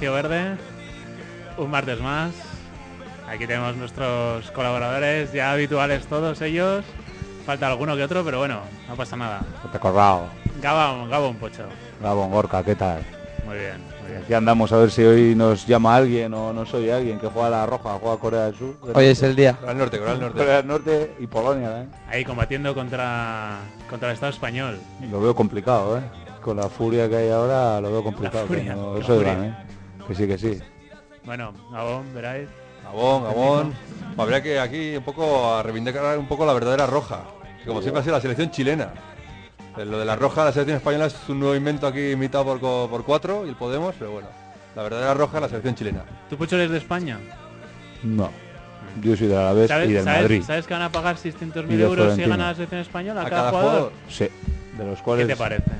Espacio Verde. Un martes más. Aquí tenemos nuestros colaboradores ya habituales todos ellos. Falta alguno que otro, pero bueno, no pasa nada. Te he acordado. Gabón, Gabón Pocho. Gabón Gorka, ¿qué tal? Muy bien, muy bien. Aquí andamos a ver si hoy nos llama alguien o no soy alguien que juega a la Roja, juega a Corea del Sur. Hoy es el día. Corea del Norte, Corea del Norte. Corea del Norte y Polonia, ¿eh? Ahí combatiendo contra, contra el Estado español. Lo veo complicado, ¿eh? Con la furia que hay ahora lo veo complicado. furia, que no- la eso furia. ¿eh? Que sí, que sí. Bueno, Gabón, veráis. Gabón, Gabón. Habría que aquí un poco a reivindicar un poco la verdadera roja. que como siempre ha sido la selección chilena. Eh, Lo de la roja, la selección española es un nuevo invento aquí imitado por, por cuatro y el Podemos, pero bueno. La verdadera roja es la selección chilena. ¿Tú, Pocho, eres de España? No. Yo soy de Alavés y ¿Sabes, del sabes- Madrid. sabes que van a pagar Y 600.000 de euros si gana la selección española a, cada, cada jugador? jugador. Sí. De los ¿Qué cuales... te parece?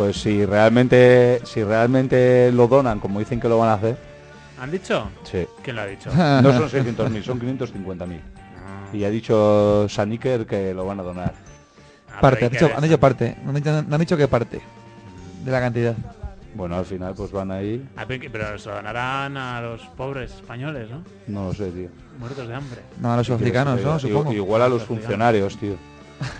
Pues si realmente, si realmente lo donan, como dicen que lo van a hacer, ¿Han dicho? sí. ¿Quién lo ha dicho? No son 600.000, son 550.000. Y ha dicho Saniker que lo van a donar. Ah, Parte, han dicho, que- han dicho parte. No han dicho, no han dicho que parte de la cantidad. Bueno, al final pues van ahí, Ah, pero se lo donarán a los pobres españoles, ¿no? no lo sé, tío. Muertos de hambre. No, a los africanos, ¿no? Supongo. Igual a los funcionarios, tío.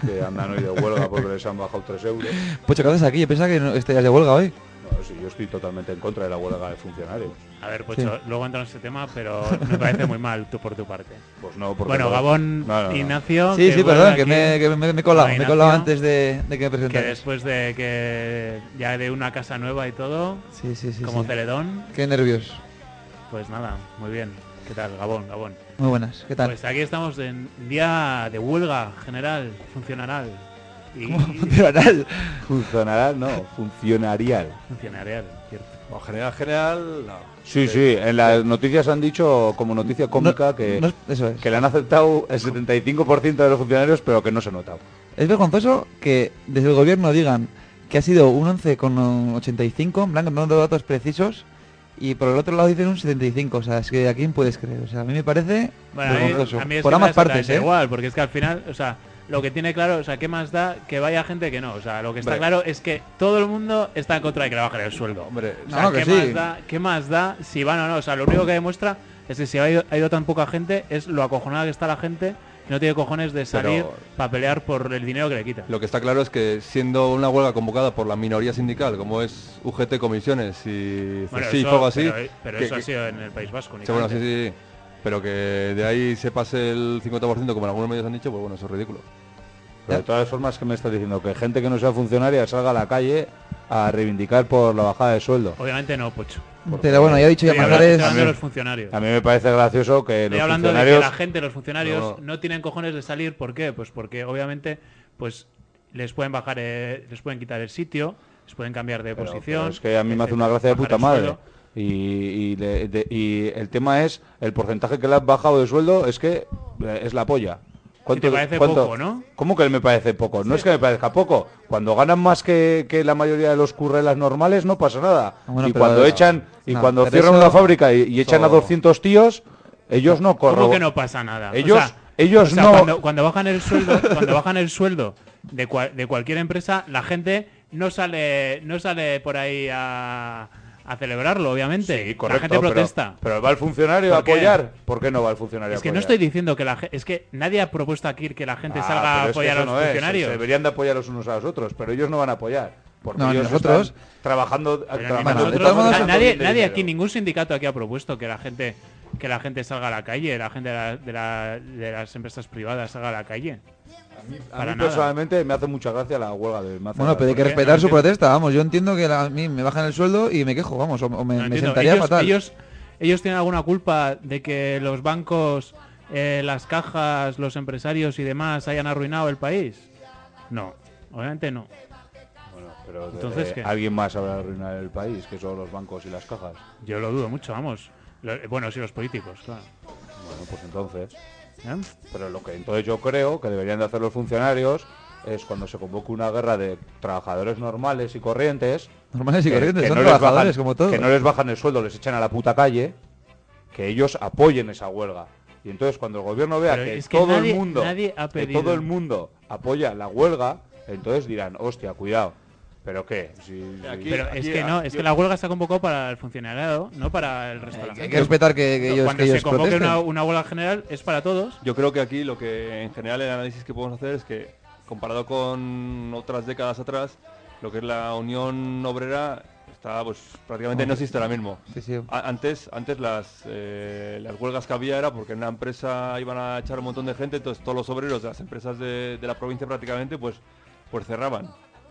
Que andan hoy de huelga porque les han bajado 3 euros. Pucho, ¿qué haces aquí? Yo pensaba que no estarías de huelga hoy. No, sí, yo estoy totalmente en contra de la huelga de funcionarios. A ver, Pocho, luego entramos en ese tema, pero me parece muy mal tú por tu parte. Pues no, porque Bueno, no- Gabón, No, no, no. Ignacio. Sí, sí, perdón, que me, que me, me he colado. Me he colado antes de, de que me que presentaras. después de que ya de una casa nueva y todo, Sí, sí, sí. como sí. Celedón, Qué nervios. pues nada, muy bien. ¿Qué tal, Gabón, Gabón? Muy buenas. ¿Qué tal? Pues aquí estamos en día de huelga general, funcional. Y no, funcionarial. funcionarial, cierto. General, general, no. Sí, sí, en las noticias han dicho como noticia cómica No- que, no- eso es. que le han aceptado el 75% de los funcionarios, pero que no se ha notado. Es vergonzoso que desde el gobierno digan que ha sido un 11,85, en blanco, no dando datos precisos, y por el otro lado dicen un 75. O sea, es que a quién puedes creer. O sea, a mí me parece Bueno, a mí, vergonzoso. a mí es por que ambas partes, ¿eh? igual, porque es que al final, o sea, lo que tiene claro, o sea, ¿qué más da que vaya gente que no? O sea, lo que está Hombre. claro es que todo el mundo está en contra de que le bajen el sueldo. Hombre, O sea, No, que ¿qué, sí. más da, ¿qué más da si van o no? O sea, lo único que demuestra es que si ha ido, ha ido tan poca gente es lo acojonada que está la gente no tiene cojones de salir Pero- para pelear por el dinero que le quitan. Lo que está claro es que siendo una huelga convocada por la minoría sindical, como es UGT Comisiones y Bueno, eso- o algo así, Pero, pero que- eso ha sido en el País Vasco. sí, bueno, sí, sí, sí. pero que de ahí se pase el 50% como en algunos medios han dicho, pues bueno, eso es ridículo. Pero de todas formas, que me estás diciendo? Que gente que no sea funcionaria salga a la calle a reivindicar por la bajada de sueldo. Obviamente no, Pocho. Pero bueno, ya he dicho ya los funcionarios. A mí me parece gracioso que Estoy los hablando de que funcionarios... la gente, los funcionarios, No. no. tienen cojones de salir. ¿Por qué? Pues porque obviamente pues les pueden bajar, eh, les pueden quitar el sitio, les pueden cambiar de Pero- posición. pero es que a mí me hace una gracia de puta madre. Y, y de- y el tema es, el porcentaje que le has bajado de sueldo es que eh, es la polla. Te parece poco, ¿no? ¿Cómo que me parece poco? No es que me parezca poco. Cuando ganan más que, que la mayoría de los currelas normales no pasa nada. Ah, bueno, y pero- cuando echan y no, cuando cierran una fábrica y, y echan a eso- 200 tíos, ellos no corren. ¿Cómo que no pasa nada? O Ellos- sea, ellos o sea, no- Cuando, cuando bajan el sueldo, cuando bajan el sueldo de, cual- de cualquier empresa, la gente no sale, no sale por ahí a, a celebrarlo, obviamente. Sí, correcto, la gente pero- protesta. Pero, va el funcionario a apoyar. ¿Por qué no va el funcionario es a que no estoy diciendo que la gente, es que nadie ha propuesto aquí que la gente Ah, salga a es que apoyar a los no es, funcionarios. deberían de apoyar los unos a los otros, pero ellos no van a apoyar. Porque No, ellos nosotros- están trabajando, nosotros- todos nadie, nadie aquí, ningún sindicato aquí ha propuesto que la gente que la gente salga a la calle, la gente de, la- de la- de las empresas privadas salga a la calle. A para mí nada. personalmente me hace mucha gracia la huelga de hace Bueno, pero hay que respetar No su protesta, vamos. Yo entiendo que la- a mí me bajan el sueldo y me quejo, vamos, o, o me, No me sentaría ellos, fatal. ellos ellos tienen alguna culpa de que los bancos, eh, las cajas, los empresarios y demás hayan arruinado el país. No, obviamente no. Bueno, pero de- Entonces, eh, ¿qué? alguien más habrá arruinado el país, que son los bancos y las cajas. Yo lo dudo mucho, vamos. Lo- bueno, sí los políticos, claro. Bueno, pues entonces. ¿Eh? Pero lo que entonces yo creo que deberían de hacer los funcionarios es cuando se convoque una guerra de trabajadores normales y corrientes. Normales y que- corrientes, que son no trabajadores bajan- como todos. Que no les bajan el sueldo, les echan a la puta calle. Que ellos apoyen esa huelga. Y entonces cuando el gobierno vea Pero que, es que todo nadie- el mundo nadie ha que todo el mundo apoya la huelga, entonces dirán, hostia, cuidado. ¿Pero qué? Aquí- Pero es aquí- que no, es que la huelga está convocada para el funcionariado, no para el resto de la Hay que respetar que, que ellos, Cuando que se ellos convoque una, una huelga general es para todos. Yo creo que aquí lo que en general el análisis que podemos hacer es que comparado con otras décadas atrás, lo que es la Unión Obrera está pues prácticamente no existe ahora mismo. Sí, sí. A- Antes, antes las, eh, las huelgas que había era porque en una empresa iban a echar un montón de gente, entonces todos los obreros de las empresas de, de la provincia prácticamente pues, pues cerraban.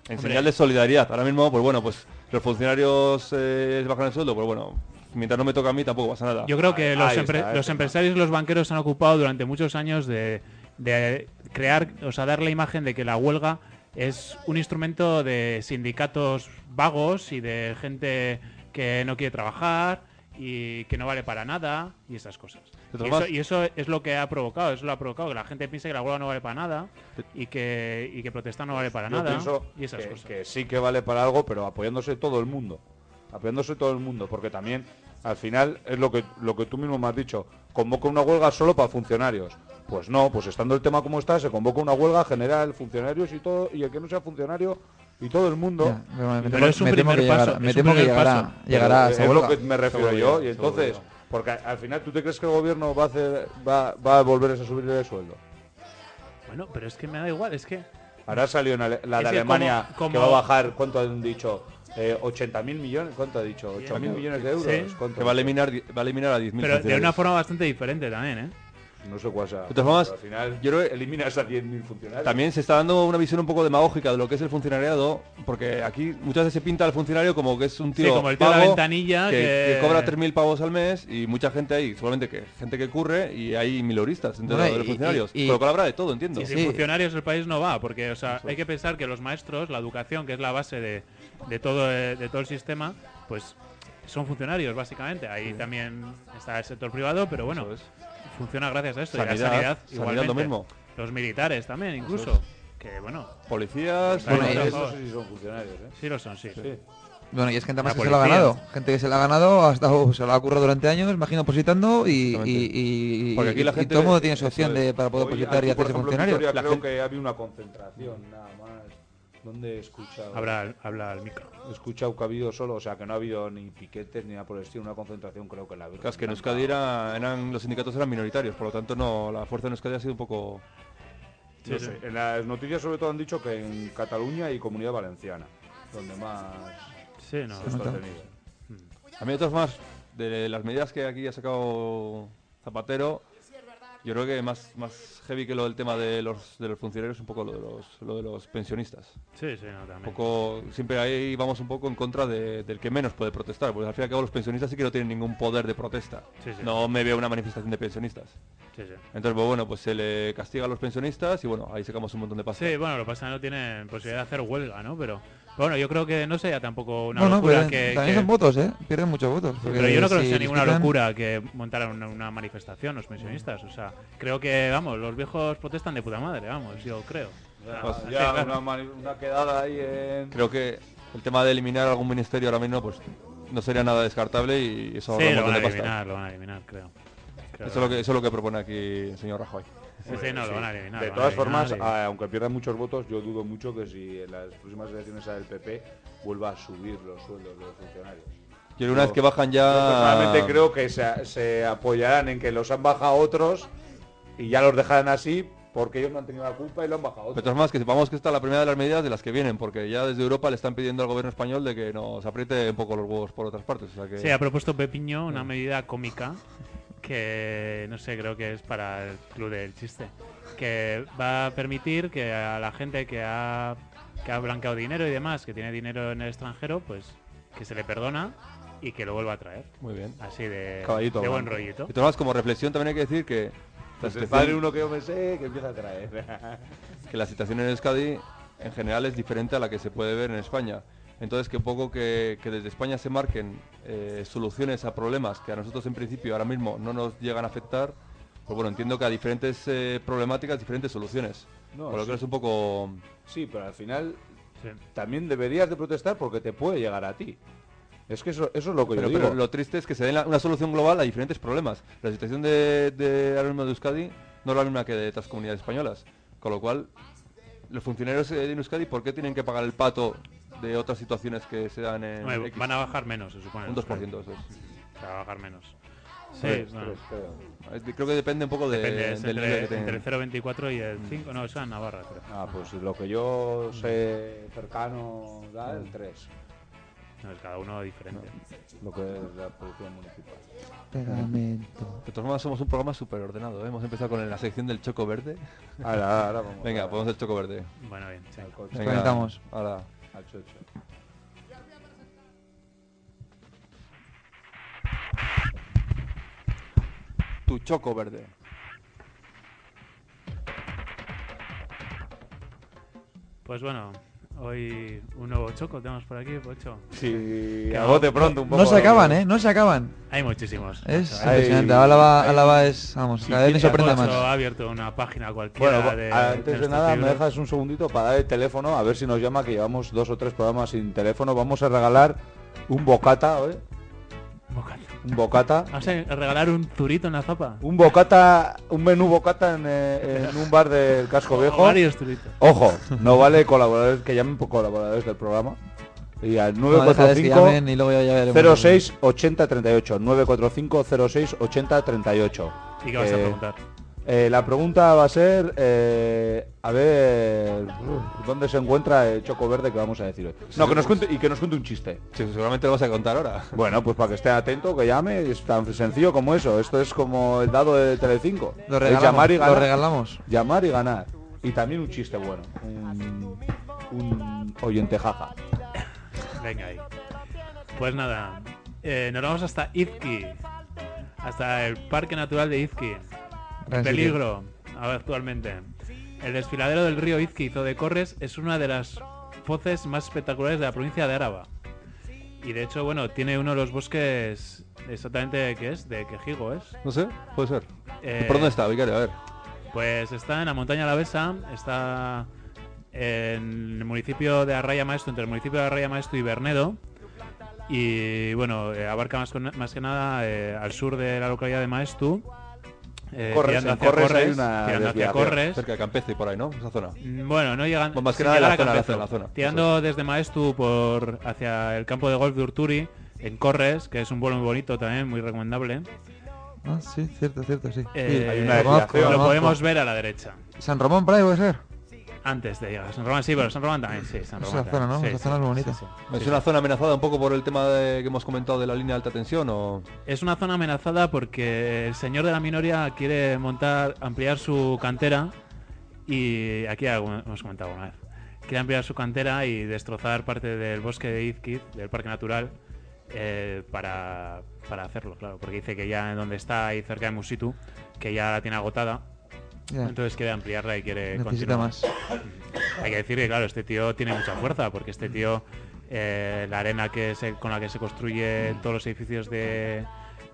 En Hombre. señal de solidaridad. Ahora mismo, pues bueno, pues los funcionarios eh, bajan el sueldo, pues bueno, mientras no me toca a mí tampoco pasa nada. Yo creo que Ahí- los, ahí empre- está, los ese empresarios y los banqueros se han ocupado durante muchos años de, de crear, o sea, dar la imagen de que la huelga es un instrumento de sindicatos vagos y de gente que no quiere trabajar y que no vale para nada y esas cosas. Eso, y eso es lo que ha provocado, eso lo ha provocado, que la gente piense que la huelga no vale para nada y que, y que protestar no vale para Yo nada pienso y esas que, cosas. que sí que vale para algo, pero apoyándose todo el mundo. Apoyándose todo el mundo, porque también al final es lo que lo que tú mismo me has dicho, convoca una huelga solo para funcionarios. Pues no, pues estando el tema como está, se convoca una huelga general, funcionarios y todo, y el que no sea funcionario y todo el mundo. Ya, pero me Pero temo- es un me temo que me temo que llegará, paso. llegará a Pero esa es lo huelga. que me refiero Seguro yo, que- y seguro que entonces. Porque al final tú te crees que el gobierno va a hacer va, va a volver a subir el sueldo. Bueno, pero es que me da igual, es que Ahora salió en Ale- la de que Alemania como- que va a bajar, ¿cuánto han dicho? Eh, 80.000 millones, ¿cuánto ha dicho? 8.000 millones de euros. Sí. ¿Cuánto que va a eliminar, va a eliminar a 10.000 pero de una forma bastante diferente también, ¿eh? No sé cuál sea. De todas formas, pero al final yo creo que- eliminas a 10.000 funcionarios. También se está dando una visión un poco demagógica de lo que es el funcionariado, porque aquí muchas veces se pinta al funcionario como que es un tío, Sí, como el tío de la ventanilla que, que- que cobra 3.000 pavos al mes y mucha gente ahí, solamente que gente que curre y hay miloristas entre Bueno, los y- funcionarios. y- y- Con lo cual habrá de todo, entiendo. Y Sí. sin funcionarios el país no va, porque o sea, hay que pensar que los maestros, la educación, que es la base de, de todo, eh, de todo el sistema, pues son funcionarios, básicamente. Ahí también está el sector privado, pero bueno, es. funciona gracias a esto. y la Sanidad, igualmente. lo mismo. Los militares también, incluso. es. Que bueno, Policías, Bueno, esos sí son funcionarios, ¿eh? sí lo son, sí. Sí. Bueno, y es gente más La que se lo ha ganado. Gente que se lo ha ganado, ha estado, se lo ha currado durante años, imagino, positando y, y, Porque aquí la y gente- todo el mundo tiene su opción de, para poder Hoy, positar y hacerse funcionario. La creo gente- que había una concentración, nada más. ¿Dónde he escuchado? Habla, habla al micro. He escuchado que ha habido solo, o sea, que no ha habido ni piquetes ni nada por el estilo, una concentración creo que en la Virgen. Claro, es que en. Euskadi era- eran, los sindicatos eran minoritarios, por lo tanto no, la fuerza en Euskadi ha sido un poco... No Sí, sé, sí. En las noticias sobre todo han dicho que en Cataluña y Comunidad Valenciana, donde más Sí, no. se está nota. tenido. A mí de todas formas, de las medidas que aquí ha sacado Zapatero, yo creo que más, más heavy que lo del tema de los, de los funcionarios un poco lo de los, lo de los pensionistas. Sí, sí, no, Un también. poco, siempre ahí vamos un poco en contra de- del que menos puede protestar, porque al fin y al cabo los pensionistas sí que no tienen ningún poder de protesta. Sí, sí. No me veo una manifestación de pensionistas. Sí, sí. Entonces, pues bueno, pues se le castiga a los pensionistas y bueno, ahí sacamos un montón de pasta. Sí, bueno, lo que pasa es que no tienen posibilidad de hacer huelga, ¿no? Pero bueno, yo creo que no sería tampoco una Bueno, locura pero que, también que- son votos, ¿eh? Pierden muchos votos. Pero yo no creo si que sea ninguna locura que montaran una, una manifestación los pensionistas. O sea, creo que, vamos, los viejos protestan de puta madre, vamos, yo creo. Sea, Ya, una, mani- una quedada ahí en... Creo que el tema de eliminar algún ministerio ahora mismo, pues no sería nada descartable y eso Sí, lo van a eliminar, lo van a eliminar, creo. Creo Eso es, lo que, eso es lo que propone aquí el señor Rajoy. Sí, sí, no, lo van a eliminar. De todas formas, a- aunque pierdan muchos votos, yo dudo mucho que si en las próximas elecciones del PP vuelva a subir los sueldos de los funcionarios. Y una vez que bajan ya... personalmente creo que se, se apoyarán en que los han bajado otros y ya los dejarán así porque ellos no han tenido la culpa y lo han bajado todas formas, que sepamos que esta es la primera de las medidas de las que vienen, porque ya desde Europa le están pidiendo al gobierno español de que nos apriete un poco los huevos por otras partes. O sea que... Sí, ha propuesto Pepiño una medida cómica que, no sé, creo que es para el club del chiste. Que va a permitir que a la gente que ha, que ha blanqueado dinero y demás, que tiene dinero en el extranjero, pues que se le perdona y que lo vuelva a traer. Muy bien. Así de, Caballito de buen blanco. rollito. De todas como reflexión también hay que decir que la, Pues el situación, padre uno que yo me sé que empieza a traer. que la situación en Euskadi en general es diferente a la que se puede ver en España. Entonces, que un poco que, que desde España se marquen eh, soluciones a problemas que a nosotros en principio ahora mismo no nos llegan a afectar, pues bueno, entiendo que a diferentes eh, problemáticas, diferentes soluciones. No, Por lo sí. que es un poco... sí, pero al final Sí. también deberías de protestar porque te puede llegar a ti. Es que eso, eso es lo que Pero, yo digo. pero lo triste es que se den la- una solución global a diferentes problemas. La situación de, de ahora mismo de Euskadi no es la misma que de otras comunidades españolas. Con lo cual, los funcionarios eh, de Euskadi, ¿por qué tienen que pagar el pato de otras situaciones que se dan en van a bajar menos, se supone. Un 2%, eso es. Se va a bajar menos. Sí, Tres, bueno, tres, creo. Que depende un poco de, depende, es del nivel que entre, el 0,24 y el 5. No, eso es Navarra, creo. Ah, pues lo que yo sé cercano da el 3. No, es cada uno diferente. Lo que es la producción municipal. Pegamento. De todas formas, somos un programa súper ordenado. ¿eh? Hemos empezado con la sección del choco verde. Ahora, ahora vamos. Venga, a- ponemos el choco verde. Bueno, bien, sí. Nos conectamos. Ahora. Al chocho. Tu choco verde. Pues bueno, hoy un nuevo choco tenemos por aquí, Pocho. Sí, Que a bote pronto un poco. No se acaban, ¿eh? No se acaban. Hay muchísimos. Es impresionante. Álava, es, vamos, cada vez me sorprende más. ha abierto una página cualquiera Bueno, de, antes de nuestros nada, me dejas un segundito para dar el teléfono, a ver si nos llama, que llevamos dos o tres programas sin teléfono. Vamos a regalar un bocata, ¿eh? Un bocata. Vamos a regalar un zurito en la zapa. Un bocata, un menú bocata en, eh, en un bar del casco O viejo. varios zuritos. Ojo, no vale colaboradores que llamen por colaboradores del programa. Y al No, déjales que 945 llamen y luego ya, ya veremos. 06 80 38 945 06 80 38. ¿Y qué vas a Eh, preguntar? Eh, la pregunta va a ser, eh, a ver, ¿dónde se encuentra el choco verde que vamos a decir hoy? No, que nos cuente, y que nos cuente un chiste. Sí, seguramente lo vas a contar ahora. Bueno, pues para que esté atento, que llame, es tan sencillo como eso. Esto es como el dado de Telecinco. Lo Es regalamos. llamar y Lo ganar. regalamos. Llamar y ganar. Y también un chiste bueno. Un, un oyente jaja. Venga ahí. Pues nada, eh, nos vamos hasta Izqui. Hasta el Parque Natural de Izqui. Gran. Peligro, actualmente. El desfiladero del río Izqui Izo de Corres es una de las foces más espectaculares de la provincia de Áraba. Y de hecho, bueno, tiene uno de los bosques exactamente que es, de Quejigo es. No sé, puede ser. Eh, ¿Por dónde está, Vicario? A ver. Pues está en la montaña Alavesa, está en el municipio de Arraya Maestro, entre el municipio de Arraya Maestro y Bernedo. Y bueno, eh, abarca más, con- más que nada eh, al sur de la localidad de Maestu. Eh, Corres, tirando en hacia Corres hay una tirando hacia. Corres. Cerca de Campece y por ahí, ¿no? Esa zona. Mm, Bueno, no llegan. Pues más que nada llegar la a zona, la zona, la zona. Tirando desde Maestu por hacia el campo de golf de Urturi, en Corres, que es un vuelo muy bonito también, muy recomendable. Ah, sí, cierto, cierto, sí. Eh, Sí, hay una desviación. lo podemos ver a la derecha. San Román por ahí puede ser. Antes de llegar a San Román, sí, pero San Román también, sí, San Esa Román. zona, también, ¿no? sí, Esa sí, zona es bonita. sí. ¿Es Sí, una sí. zona amenazada un poco por el tema de, que hemos comentado de la línea de alta tensión o...? Es una zona amenazada porque el señor de la minoría quiere montar, ampliar su cantera y aquí hemos comentado una vez. Quiere ampliar su cantera y destrozar parte del bosque de Izquiz, del parque natural, eh, para, para hacerlo, claro. Porque dice que ya en donde está ahí cerca de Musitu, que ya la tiene agotada, Entonces quiere ampliarla y quiere necesita continuar. más. Hay que decir que, claro, este tío tiene mucha fuerza, porque este tío, eh, la arena que se, con la que se construye todos los edificios de,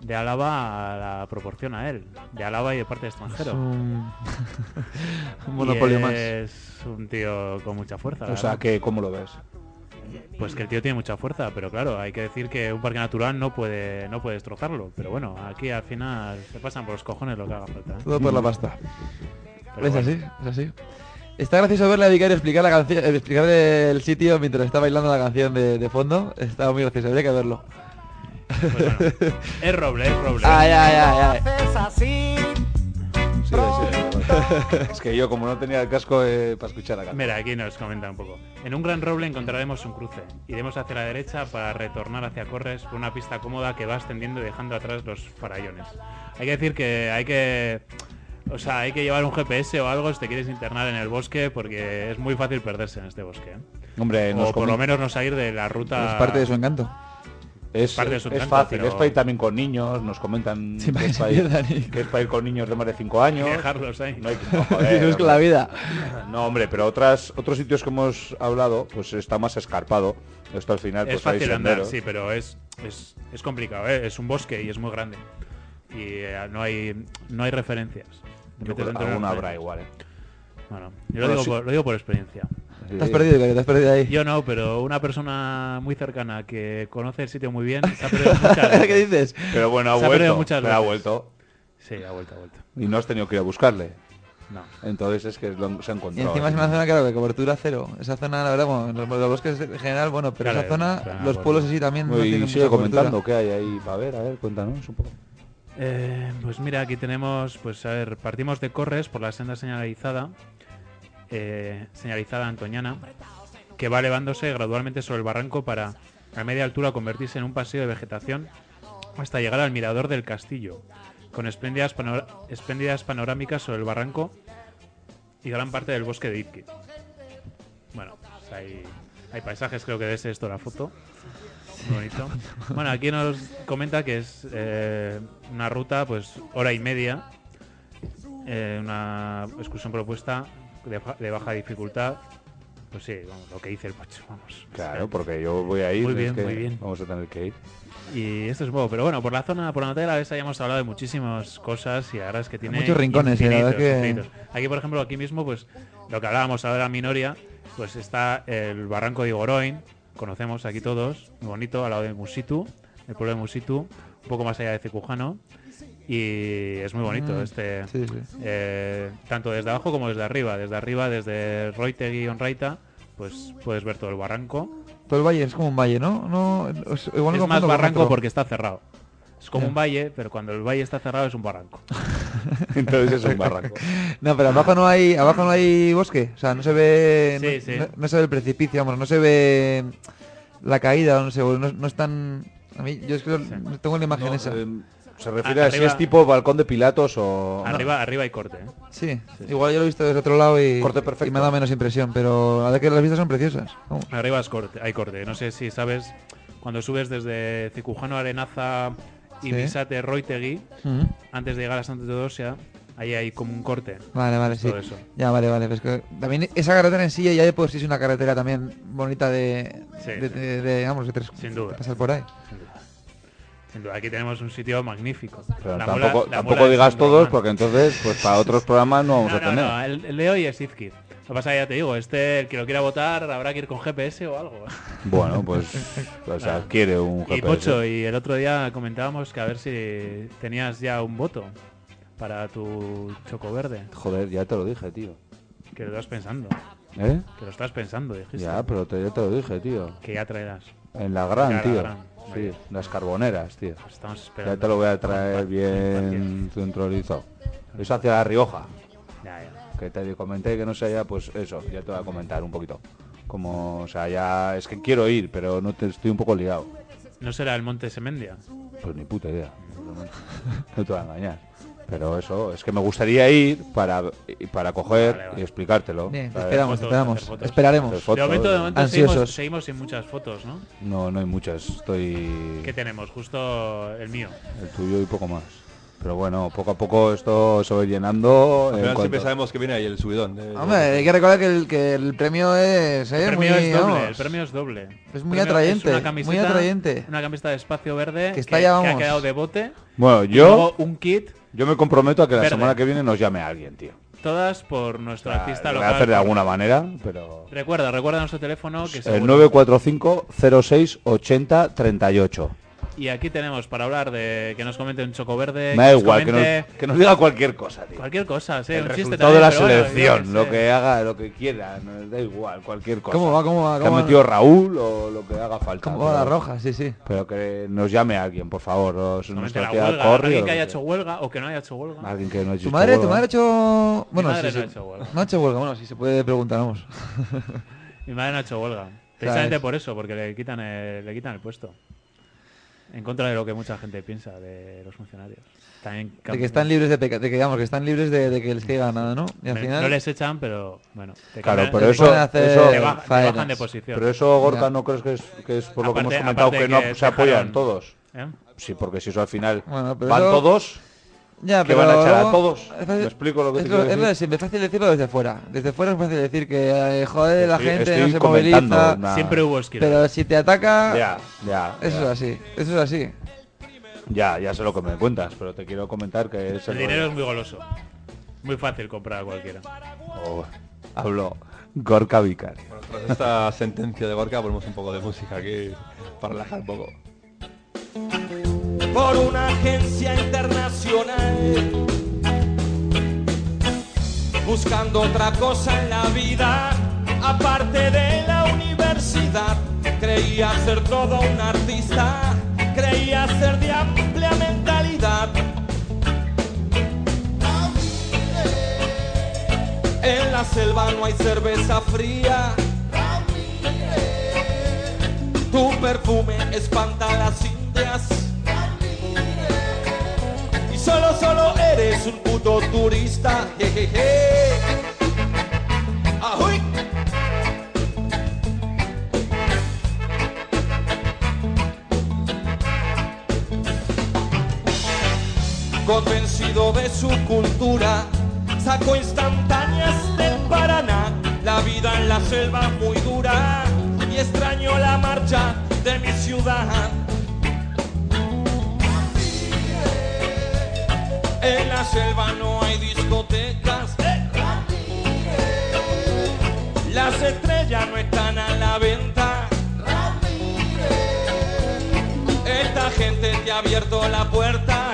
de Álava la proporciona a él, de Álava y de parte Es extranjero. un, un Y monopolio más. Es un tío con mucha fuerza. O sea, que, ¿cómo lo ves? Pues que el tío tiene mucha fuerza, pero claro, hay que decir que un parque natural no puede, no puede destrozarlo. Pero bueno, aquí al final se pasan por los cojones lo que haga falta. ¿eh? Todo por la pasta. Pero es bueno. así, es así. Está gracioso verle a Vicario explicar la canción, eh, explicar el sitio mientras está bailando la canción de, de fondo. Está muy gracioso, habría que verlo. Pues bueno, es roble, es roble. Ay, ay, ay, ay. Sí, sí. es que yo, como no tenía el casco eh, para escuchar acá. Mira, aquí nos comenta un poco. En un gran roble encontraremos un cruce. Iremos hacia la derecha para retornar hacia Corres por una pista cómoda que va extendiendo y dejando atrás los farallones. Hay que decir que hay que... O sea, hay que llevar un GPS o algo si te quieres internar en el bosque porque es muy fácil perderse en este bosque. ¿eh? Hombre, nos O por lo menos no salir de la ruta... Es parte de su encanto. Es, parte de su es fácil, pero- es para ir también con niños, nos comentan Sí, que, es para ir, pierdan y- que es para ir con niños de más de 5 años. Dejarlos ahí. No hay que... no, joder, Eso es con la hombre. vida. No, hombre, pero otras, otros sitios que hemos hablado, pues está más escarpado. Esto al final, es pues hay fácil andar, sí, pero es, es, es complicado, ¿eh? es un bosque y es muy grande. Y eh, no hay no hay referencias. Yo creo que alguna habrá igual, ¿eh? Bueno, yo lo, Bueno, digo sí. por, lo digo por experiencia. Te has perdido, te has perdido ahí. Yo no, pero una persona muy cercana que conoce el sitio muy bien se ha perdido muchas veces. ¿Qué dices? Pero bueno, ha Se vuelto. muchas pero ha veces. vuelto. Sí, ha vuelto, ha vuelto. Y no has tenido que ir a buscarle. No. Entonces es que lo- se ha Y encontrado. encima es una zona, claro, de cobertura cero. Esa zona, la verdad, bueno, los, los bosques en general, bueno, pero Claro, esa zona, claro, los pueblos así también no y tienen sigue mucha cobertura. comentando qué hay ahí. A ver, a ver, cuéntanos un poco. Eh, pues mira, aquí tenemos, pues a ver, partimos de Corres por la senda señalizada, eh, señalizada Antoñana, que va elevándose gradualmente sobre el barranco para a media altura convertirse en un paseo de vegetación hasta llegar al mirador del castillo, con espléndidas, espléndidas panorámicas sobre el barranco y gran parte del bosque de Ipki. Bueno, pues hay, hay paisajes, creo que de ese esto la foto. Muy bonito. Bueno, aquí nos comenta que es eh, una ruta, pues hora y media, eh, una excursión propuesta de, baja- de baja dificultad. Pues sí, vamos, lo que dice el Pocho, vamos. Claro, porque yo voy a ir. Muy es bien, que muy bien. Vamos a tener que ir. Y esto es nuevo, pero bueno, por la zona, por la nota de la Besa ya hemos hablado de muchísimas cosas y la verdad es que tiene Muchos rincones, y la verdad infinitos, que- infinitos. Aquí, por ejemplo, aquí mismo, pues lo que hablábamos ahora de la Minoria, pues está el barranco de Igoroin, conocemos aquí todos, muy bonito, al lado de Musitu, el pueblo de Musitu, un poco más allá de Cecujano, y es muy bonito Mm, este, Sí, sí. eh, tanto desde abajo como desde arriba. Desde arriba, desde Roitegui Onraita, pues puedes ver todo el barranco. Todo el valle es como un valle, ¿no? no es, igual es más barranco otro. porque está cerrado. Es como un valle, pero cuando el valle está cerrado es un barranco. Entonces es un barranco. No, pero abajo no hay, abajo no hay bosque, o sea, no se ve, Sí, no, sí. no- no se ve el precipicio, vamos, no se ve la caída, no sé, no, no es tan, a mí, yo es que tengo la imagen No, esa. eh, se refiere a si es tipo balcón de Pilatos o. Arriba, arriba hay corte. ¿eh? Sí, igual yo lo he visto desde otro lado y, Corte perfecto. y me ha dado menos impresión, pero la que las vistas son preciosas. Arriba es corte, hay corte. No sé si sabes, cuando subes desde Cicujano, Arenaza y Sí. Misate, Roitegui, Ujú. antes de llegar a Santa Teodosia, ahí hay como un corte. Vale, vale, sí. Todo eso. Ya, vale, vale. pues que también esa carretera en sí ya de por sí es una carretera también bonita de, Sí, de, sí. de- de, vamos, de tres- Sin duda. de pasar por ahí. Sin duda. Aquí tenemos un sitio magnífico. Pero La tampoco, digas todos, porque entonces, pues para otros programas no vamos No, a no, tener. no, el, el de hoy es Izkid. Lo que pasa es que ya te digo, este, el que lo quiera votar, habrá que ir con GPS o algo. Bueno, pues, o sea, quiere un Y GPS. Pocho, y el otro día comentábamos que a ver si tenías ya un voto para tu choco verde. Joder, ya te lo dije, tío. Que lo estás pensando. ¿Eh? Que lo estás pensando, dijiste. Ya, pero te, ya te lo dije, tío. Que ya traerás. En la gran, Ya, la tío. gran. Sí, las carboneras, tío. Pues estamos esperando. Ya te lo voy a traer bien centralizado. Eso hacia La Rioja. Ya, ya. Que te comenté que no sé ya, pues eso, ya te voy a comentar un poquito. Como, o sea, ya es que quiero ir, pero no te estoy un poco liado. ¿No será el Monte Semendia? Pues ni puta idea. No te voy a engañar. Pero eso, es que me gustaría ir para, y para coger Vale, vale. y explicártelo. Bien, te ¿sabes? esperamos, te esperamos. fotos. Esperaremos. Fotos. de momento, de momento Ansiosos. seguimos, seguimos sin muchas fotos, ¿no? No, no hay muchas. Estoy ¿Qué tenemos? Justo el mío. el tuyo y poco más. Pero bueno, poco a poco esto se va llenando. Al en final cuanto- siempre sabemos que viene ahí el subidón. de- Hombre, hay que recordar que el, que el premio es, eh, El premio muy, es doble, vamos, el premio es doble. Es muy atrayente, una muy camiseta- atrayente. Una camiseta de espacio verde Que está ya, que ha quedado de bote. Bueno, yo, un kit, yo me comprometo a que la semana que viene nos llame a alguien, tío. todas por nuestro O sea, artista lo voy local. a hacer de alguna manera, pero... Recuerda, recuerda nuestro teléfono que El seguro- 945 06 80 38. Y aquí tenemos para hablar de que nos comente un choco verde. Me da nos igual, que comente nos, que nos diga cualquier cosa, tío. cualquier cosa, sí, el un chiste resultado de la también, pero bueno, selección, qué lo que haga, lo que quiera, nos da igual, cualquier cosa. ¿Cómo va? ¿Cómo va? Que ¿Cómo ha va? metido Raúl o lo que haga falta. ¿Cómo va la pero- roja? Sí, sí. Pero que nos llame alguien, por favor. nuestra la huelga, corre, alguien que haya hecho huelga o que no haya hecho huelga. Alguien que no haya ¿Tu hecho madre, tu huelga. madre ha hecho...? Bueno, madre sí, no sí. ha hecho huelga. No ha hecho huelga, bueno, si se puede preguntar, vamos. Mi madre no ha hecho huelga. Precisamente por eso, porque le quitan el, le quitan el puesto. En contra de lo que mucha gente piensa de los funcionarios. También De que están libres de de que digamos que están libres de, de que les caiga nada, ¿no? Y al final... No les echan, pero bueno. te Claro, pero eso- hacer eso- te, baja- te bajan de posición. Pero eso, Gorka, Ya. ¿no crees que es, que es por lo que Aparte- hemos comentado aparte que no que se apoyan dejaron- todos? ¿Eh? Sí, porque si eso al final Bueno, pero van eso- todos, Ya, que pero van a echar a todos. es fácil- ¿Me explico lo que te es quiero es lo de decir? siempre, es fácil decirlo desde fuera. Desde fuera es fácil decir que, eh, joder, la Estoy- gente estoy no se moviliza. una- Siempre hubo esquina. Pero si te ataca, Ya, ya. eso ya. es así. Eso es así. Ya, ya sé lo que me cuentas, pero te quiero comentar que es El el dinero es muy goloso. Muy fácil comprar a cualquiera. Oh, hablo Gorka Vicario. Bueno, tras esta sentencia de Gorka ponemos un poco de música aquí para relajar un poco. Por una agencia internacional. buscando otra cosa en la vida, aparte de la universidad. Creía ser todo un artista, creía ser de amplia mentalidad. En la selva no hay cerveza fría. Tu perfume espanta a las indias. Solo, eres un puto turista. Jejeje. Ajuy. Convencido de su cultura, saco instantáneas del Paraná. La vida en la selva muy dura y extraño la marcha de mi ciudad. En la selva no hay discotecas. Las estrellas no están a la venta. Esta gente te ha abierto la puerta.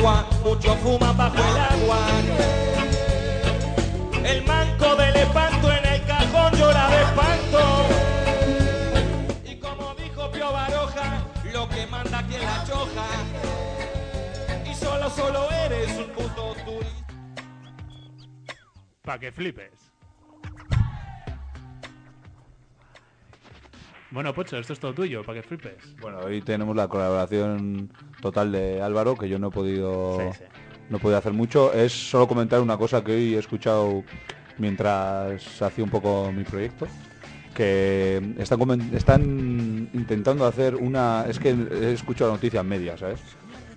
Concagua, muchos fuman bajo el agua. El manco del espanto en el cajón llora de espanto. Y como dijo Pío Baroja, lo que manda aquí es la choja. Y solo, solo eres un puto turista. Pa' que flipes. Bueno, Pocho, esto es todo tuyo, para que flipes. Bueno, hoy tenemos la colaboración total de Álvaro, que yo no he podido Sí, sí. no he podido hacer mucho. Es solo comentar una cosa que hoy he escuchado mientras hacía un poco mi proyecto. Que están, están intentando hacer una... Es que he escuchado noticias medias, ¿sabes?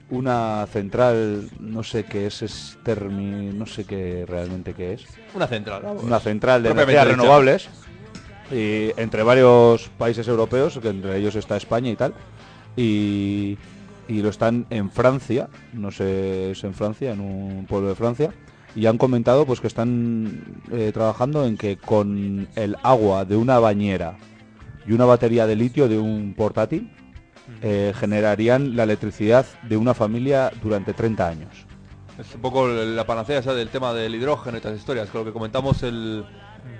Una central, no sé qué es, es termi, no sé qué realmente qué es. Una central. Una central de energías renovables y entre varios países europeos, que entre ellos está España y tal, y, y lo están en Francia, no sé, es en Francia, en un pueblo de Francia, y han comentado pues que están eh, trabajando en que con el agua de una bañera y una batería de litio de un portátil eh, generarían la electricidad de una familia durante 30 años. Es un poco la panacea esa del tema del hidrógeno y estas historias, con lo que comentamos el,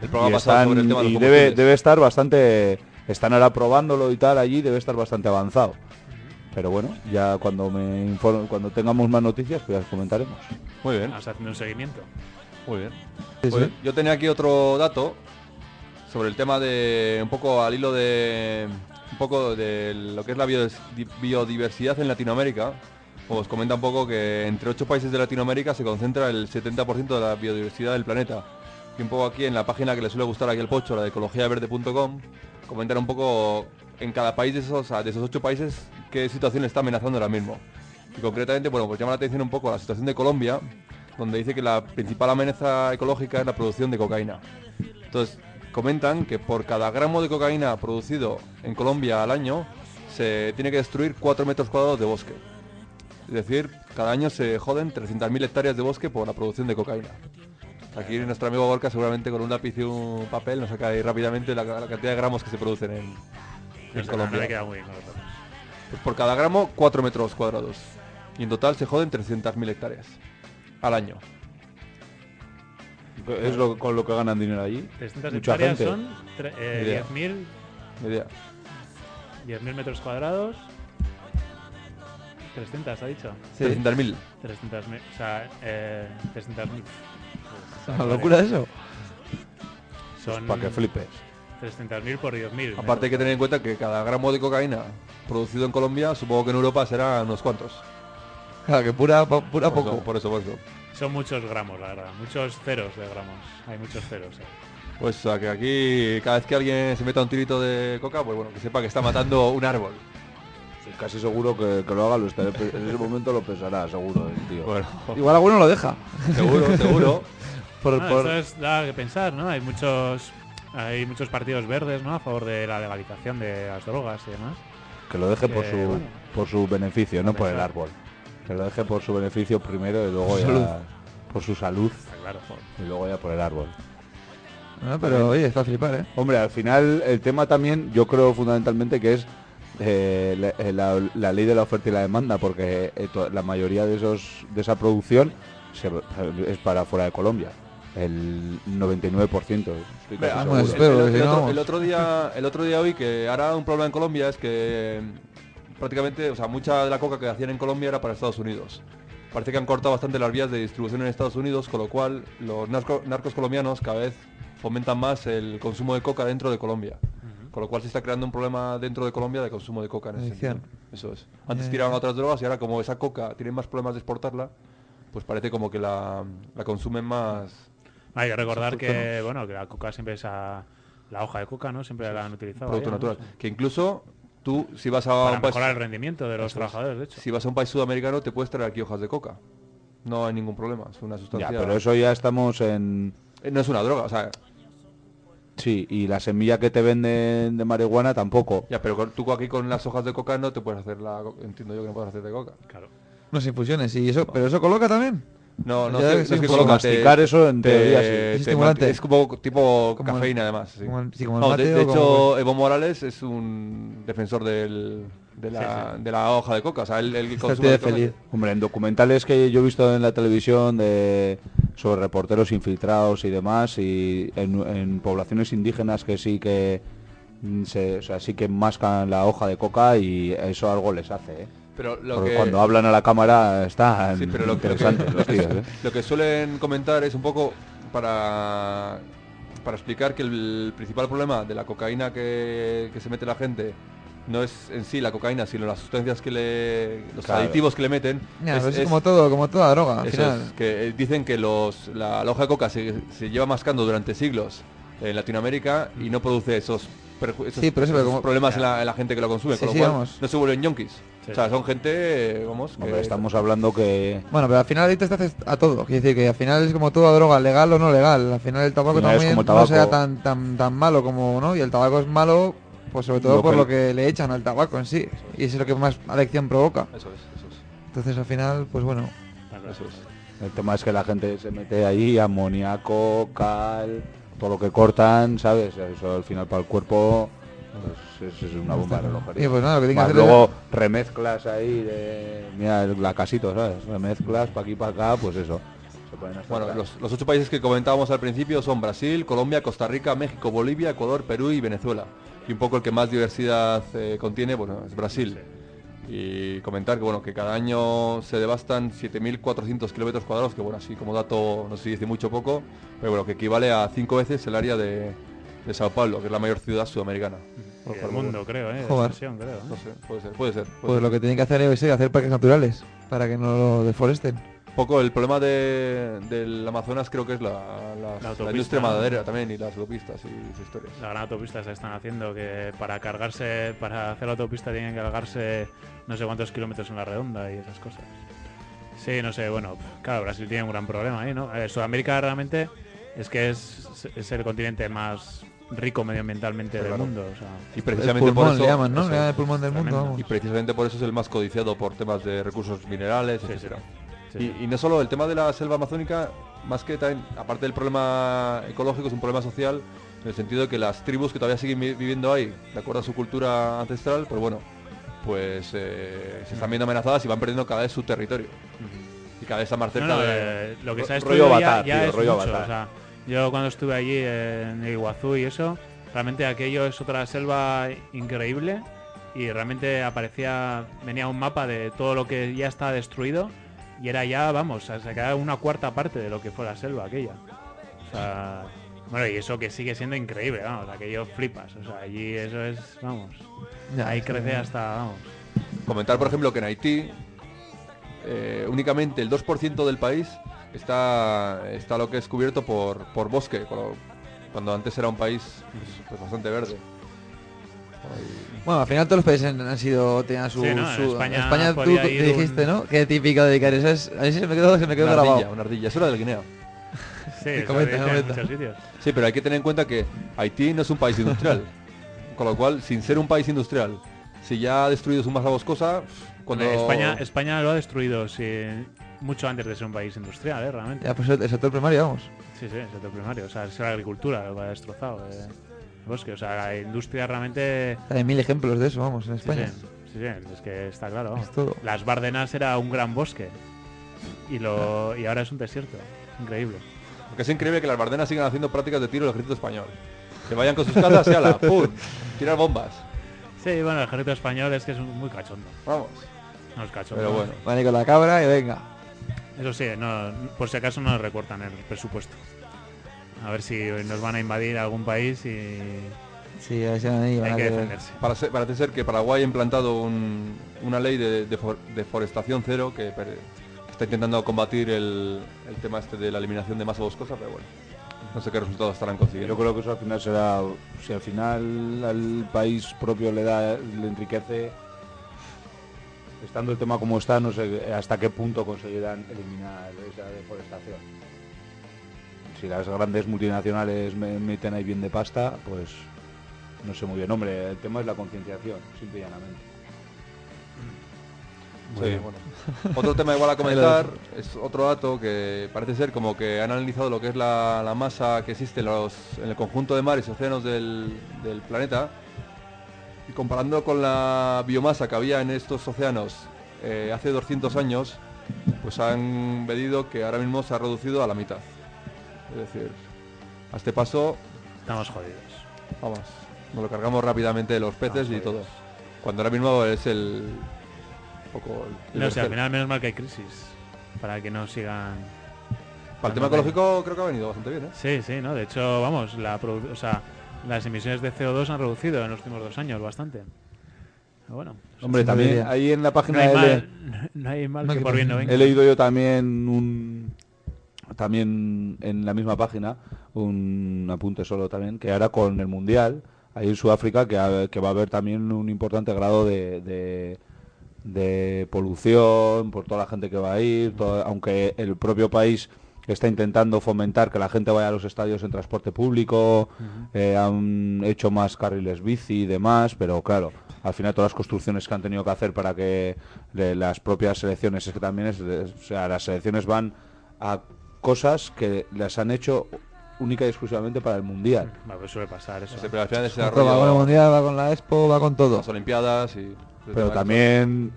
el programa Y, pasado están- sobre el tema de los y debe, estar bastante están ahora probándolo y tal allí debe estar bastante avanzado pero bueno ya cuando me inform- cuando tengamos más noticias pues ya os comentaremos Muy bien, Vamos haciendo un seguimiento. muy bien. Sí, Pues sí. Yo tenía aquí otro dato sobre el tema de un poco al hilo de un poco de lo que es la biodiversidad en Latinoamérica. os comenta un poco que entre ocho países de Latinoamérica se concentra el 70% de la biodiversidad del planeta. Y un poco aquí en la página que le suele gustar aquí el pocho, la de ecologiaverde.com, comentar un poco en cada país de esos, de esos ocho países qué situación está amenazando ahora mismo. Y concretamente, bueno, pues llama la atención un poco la situación de Colombia, donde dice que la principal amenaza ecológica es la producción de cocaína. Entonces, comentan que por cada gramo de cocaína producido en Colombia al año, se tiene que destruir 4 metros cuadrados de bosque. Es decir, cada año se joden 300.000 hectáreas de bosque por la producción de cocaína. Aquí nuestro amigo Gorka seguramente con un lápiz y un papel nos saca ahí rápidamente la, la cantidad de gramos que se producen en, en No sé, no Colombia. me queda muy bien. Pues por cada gramo, 4 metros cuadrados. Y en total se joden 300.000 hectáreas al año. Es lo, con lo que ganan dinero allí. 300 Mucha hectáreas gente. son eh, Ni idea. 10.000 Ni idea. 10.000 metros cuadrados. 300, ha dicho. Sí. 300.000. 300.000, o sea, eh, 300.000. Una locura eso. Son Para que flipes. 300.000 por 10.000. Aparte hay que tener en cuenta que cada gramo de cocaína producido en Colombia, supongo que en Europa será unos cuantos. Claro, que pura, pura Por poco. eso, por eso, por eso. Son muchos gramos, la verdad. Muchos ceros de gramos. Hay muchos ceros. eh. Pues o sea, que aquí cada vez que alguien se meta un tirito de coca, pues bueno, que sepa que está matando un árbol. Estoy casi seguro que, que lo haga, lo estaré en ese momento lo pensará, seguro, el tío. Bueno, Igual alguno lo deja. seguro, seguro. Por, No, por- Esto es, da que pensar, ¿no? Hay muchos, hay muchos partidos verdes, ¿no? A favor de la legalización de las drogas y demás. Que lo deje por su, bueno. por su beneficio, no por el árbol. Que lo deje por su beneficio primero y luego ya salud. por su salud Está claro. y luego ya por el árbol. No, pero oye, está a flipar, ¿eh? Hombre, al final el tema también yo creo fundamentalmente que es eh, la, eh, la- la ley de la oferta y la demanda, porque eh, to- la mayoría de esos de esa producción se- es para fuera de Colombia. El 99%. Estoy espero, el, otro, vamos. el otro día, el otro día hoy que ahora un problema en Colombia es que prácticamente, o sea, mucha de la coca que hacían en Colombia era para Estados Unidos. Parece que han cortado bastante las vías de distribución en Estados Unidos, con lo cual los narco- narcos colombianos cada vez fomentan más el consumo de coca dentro de Colombia. Con lo cual se está creando un problema dentro de Colombia de consumo de coca en ese sentido. Eso es. Antes Ya, tiraban otras drogas y ahora como esa coca tiene más problemas de exportarla, pues parece como que la, la consumen más... Hay que recordar que, bueno, que la coca siempre es a- la hoja de coca, ¿no? Siempre la han utilizado. Que incluso tú, si vas a Para un país, mejorar el rendimiento de los Eso trabajadores, de hecho. si vas a un país sudamericano, te puedes traer aquí hojas de coca. No hay ningún problema, es una Ya, sustancia. pero eso ya estamos en... Eh, no es una droga, o sea, Sí, y la semilla que te venden de marihuana tampoco. ya, pero con- tú aquí con las hojas de coca no te puedes hacer la, entiendo yo que no puedes hacer de coca. Claro. Unas infusiones. ¿Y eso, ¿Pero eso coloca también? No, no, sé, no es que te- masticar eso en te- teoría sí. Es estimulante. manti- Es como tipo Como el- cafeína además. sí. como el- sí, como el No, de, mate de o hecho, como- Evo Morales es un defensor del, de, la, de la hoja de coca, o sea, él, él de feliz. Hombre, en documentales que yo he visto en la televisión de sobre reporteros infiltrados y demás, y en, en poblaciones indígenas que sí que mm, se, o sea, sí que mascan la hoja de coca y eso algo les hace, ¿eh? Pero lo Porque que... cuando hablan a la cámara está Sí, pero lo que, interesante lo los que- tíos, ¿eh? lo que suelen comentar es un poco para, para explicar que el principal problema de la cocaína que, que se mete la gente no es en sí la cocaína, sino las sustancias que le... los Claro. aditivos que le meten. Ya, es- pero es, es- como todo, como toda droga, al eso final. es, que eh, dicen que los, la, la hoja de coca se, se lleva mascando durante siglos en Latinoamérica y no produce esos, esos- Sí, pero eso, pero esos como- problemas en la, en la gente que lo consume, Sí, con lo sí, cual vamos. no se vuelven yonkis. Sí. O sea, son gente, vamos, que- Hombre, estamos hablando que Bueno, pero al final ahorita te haces a todo. Quiere decir que al final es como toda droga, legal o no legal. Al final el tabaco final también como no tabaco. sea tan, tan, tan malo como, ¿no? Y el tabaco es malo, pues sobre todo Lo por que- lo que le echan al tabaco en sí. Y eso es lo que más adicción provoca. Eso es, eso es. Entonces al final, pues bueno. Eso es. el tema es que la gente se mete ahí amoníaco, cal, todo lo que cortan, ¿sabes? Eso al final para el cuerpo pues, es, es una bomba de relojería. Y pues nada, lo que tiene que Más hacer es- luego remezclas ahí de... Mira, el- la casito, ¿sabes? Remezclas para aquí para acá, pues eso. Se pueden hacer Bueno, los, los ocho países que comentábamos al principio son Brasil, Colombia, Costa Rica, México, Bolivia, Ecuador, Perú y Venezuela. Y un poco el que más diversidad eh, contiene, bueno, es Brasil. Y comentar que bueno, que cada año se devastan 7.400 kilómetros cuadrados, que bueno, así como dato no sé si dice mucho o poco, pero bueno, que equivale a cinco veces el área de, de Sao Paulo, que es la mayor ciudad sudamericana. Y el mundo, creo, ¿eh? De Joder. extensión, creo. ¿eh? No sé, puede ser, puede ser. puede Pues ser. lo que tienen que hacer es sí, hacer parques naturales. para que no lo deforesten. Un poco el problema de, del Amazonas creo que es la, la- la autopista, industria ¿no? maderera también y las autopistas y sus historias. La gran autopista se están haciendo que para cargarse, para hacer la autopista tienen que cargarse no sé cuántos kilómetros en la redonda y esas cosas. Sí, no sé, bueno, claro, Brasil tiene un gran problema ahí, ¿no? Eh, Sudamérica realmente es que es, es el continente más rico medioambientalmente del mundo. O sea, Y El precisamente por pulmón eso le llaman, ¿no? eso el pulmón del mundo, vamos. y precisamente por eso es el más codiciado por temas de recursos minerales, Sí, etcétera. sí, Y, sí. y no solo el tema de la selva amazónica, más que también, aparte del problema ecológico, es un problema social, en el sentido de que las tribus que todavía siguen vi- viviendo ahí, de acuerdo a su cultura ancestral, pues bueno, pues eh, se están viendo amenazadas y van perdiendo cada vez su territorio. Y cada vez está más cerca No, no, de... eh, lo que se ha Rollo destruido ya, tío, es rollo mucho, Avatar. o sea, yo cuando estuve allí en Iguazú y eso, realmente aquello es otra selva increíble y realmente aparecía, venía un mapa de todo lo que ya está destruido y era ya, vamos, o se quedaba una cuarta parte de lo que fue la selva aquella. O sea, bueno, y eso que sigue siendo increíble, vamos, aquello flipas, o sea, allí eso es, vamos, ahí crece hasta, vamos. Comentar, por ejemplo, que en Haití eh, únicamente el 2% del país está, está lo que es cubierto por, por bosque, cuando, cuando antes era un país pues, pues, bastante verde. Bueno, al final todos los países han, sido, tenían su... Sí, ¿no? su- España tú podía te dijiste, un- ¿no? Qué típico de Icaris. Es, a mí se me quedó, se me quedó una grabado. ardilla, una ardilla. Eso era del Guinea. Sí, eso comenta, comenta. Sí, pero hay que tener en cuenta que Haití no es un país industrial. Con lo cual, sin ser un país industrial, si ya ha destruido su masa boscosa, cuando... España, España lo ha destruido sí, mucho antes de ser un país industrial, ¿eh? realmente. Ya, pues el sector primario, vamos. Sí, sí, el sector primario. O sea, es la agricultura lo que ha destrozado eh, el bosque. O sea, la industria realmente... Hay mil ejemplos de eso, vamos, en España. sí, sí, sí, es que está claro. vamos. Es todo. Las Bárdenas era un gran bosque y, lo, y ahora es un desierto. Increíble. Porque es increíble que las bardenas sigan haciendo prácticas de tiro del ejército español. Que vayan con sus casas y ala, ¡pum! Tirar bombas. Sí, bueno, el ejército español es que es un- muy cachondo. Vamos. No es cachondo. Pero bueno. Van con la cabra y venga. Eso sí, no, por si acaso no recortan el presupuesto. A ver si nos van a invadir algún país y Sí, ahí, van hay a que defenderse. Para ser- parece ser que Paraguay ha implantado un- una ley de, defor- deforestación cero que, per- que está intentando combatir el, el tema este de la eliminación de masa boscosa, pero bueno. No sé qué resultados estarán consiguiendo. Yo creo que eso al final será, si al final al país propio le da, le enriquece, estando el tema como está, no sé hasta qué punto conseguirán eliminar esa deforestación. Si las grandes multinacionales me meten ahí bien de pasta, pues no sé muy bien. Hombre, el tema es la concienciación, simple y llanamente. Sí, bueno. Otro tema igual a comentar es otro dato que parece ser como que han analizado lo que es la, la masa que existe en, los- en el conjunto de mares y océanos del, del planeta comparando con la biomasa que había en estos océanos eh, hace 200 años, pues han medido que ahora mismo se ha reducido a la mitad. Es decir, a este paso, Estamos jodidos. vamos, nos lo cargamos rápidamente de los peces y todo. Cuando ahora mismo es el... un poco el- No sé, al final menos mal que hay crisis. Para que no sigan... Para el tema ecológico creo que ha venido bastante bien, ¿eh? Sí, sí, ¿no? De hecho, vamos, la o sea, las emisiones de CO2 han reducido en los últimos dos años bastante. Bueno, Hombre, también ahí en la no página hay de mal, no hay mal No, que por bien no venga. He leído yo también un también en la misma página un apunte solo también que ahora con el mundial ahí en Sudáfrica que, ha- que va a haber también un importante grado de, de, de polución por toda la gente que va a ir, todo- aunque el propio país está intentando fomentar que la gente vaya a los estadios en transporte público, eh, han hecho más carriles bici y demás, pero claro, al final todas las construcciones que han tenido que hacer para que las propias selecciones, es que también es, o sea, las selecciones van a cosas que las han hecho única y exclusivamente para el mundial. Bueno, pues suele pasar eso. Pero al final ese Va con el mundial, va con la expo, va con todo. las olimpiadas y Pero también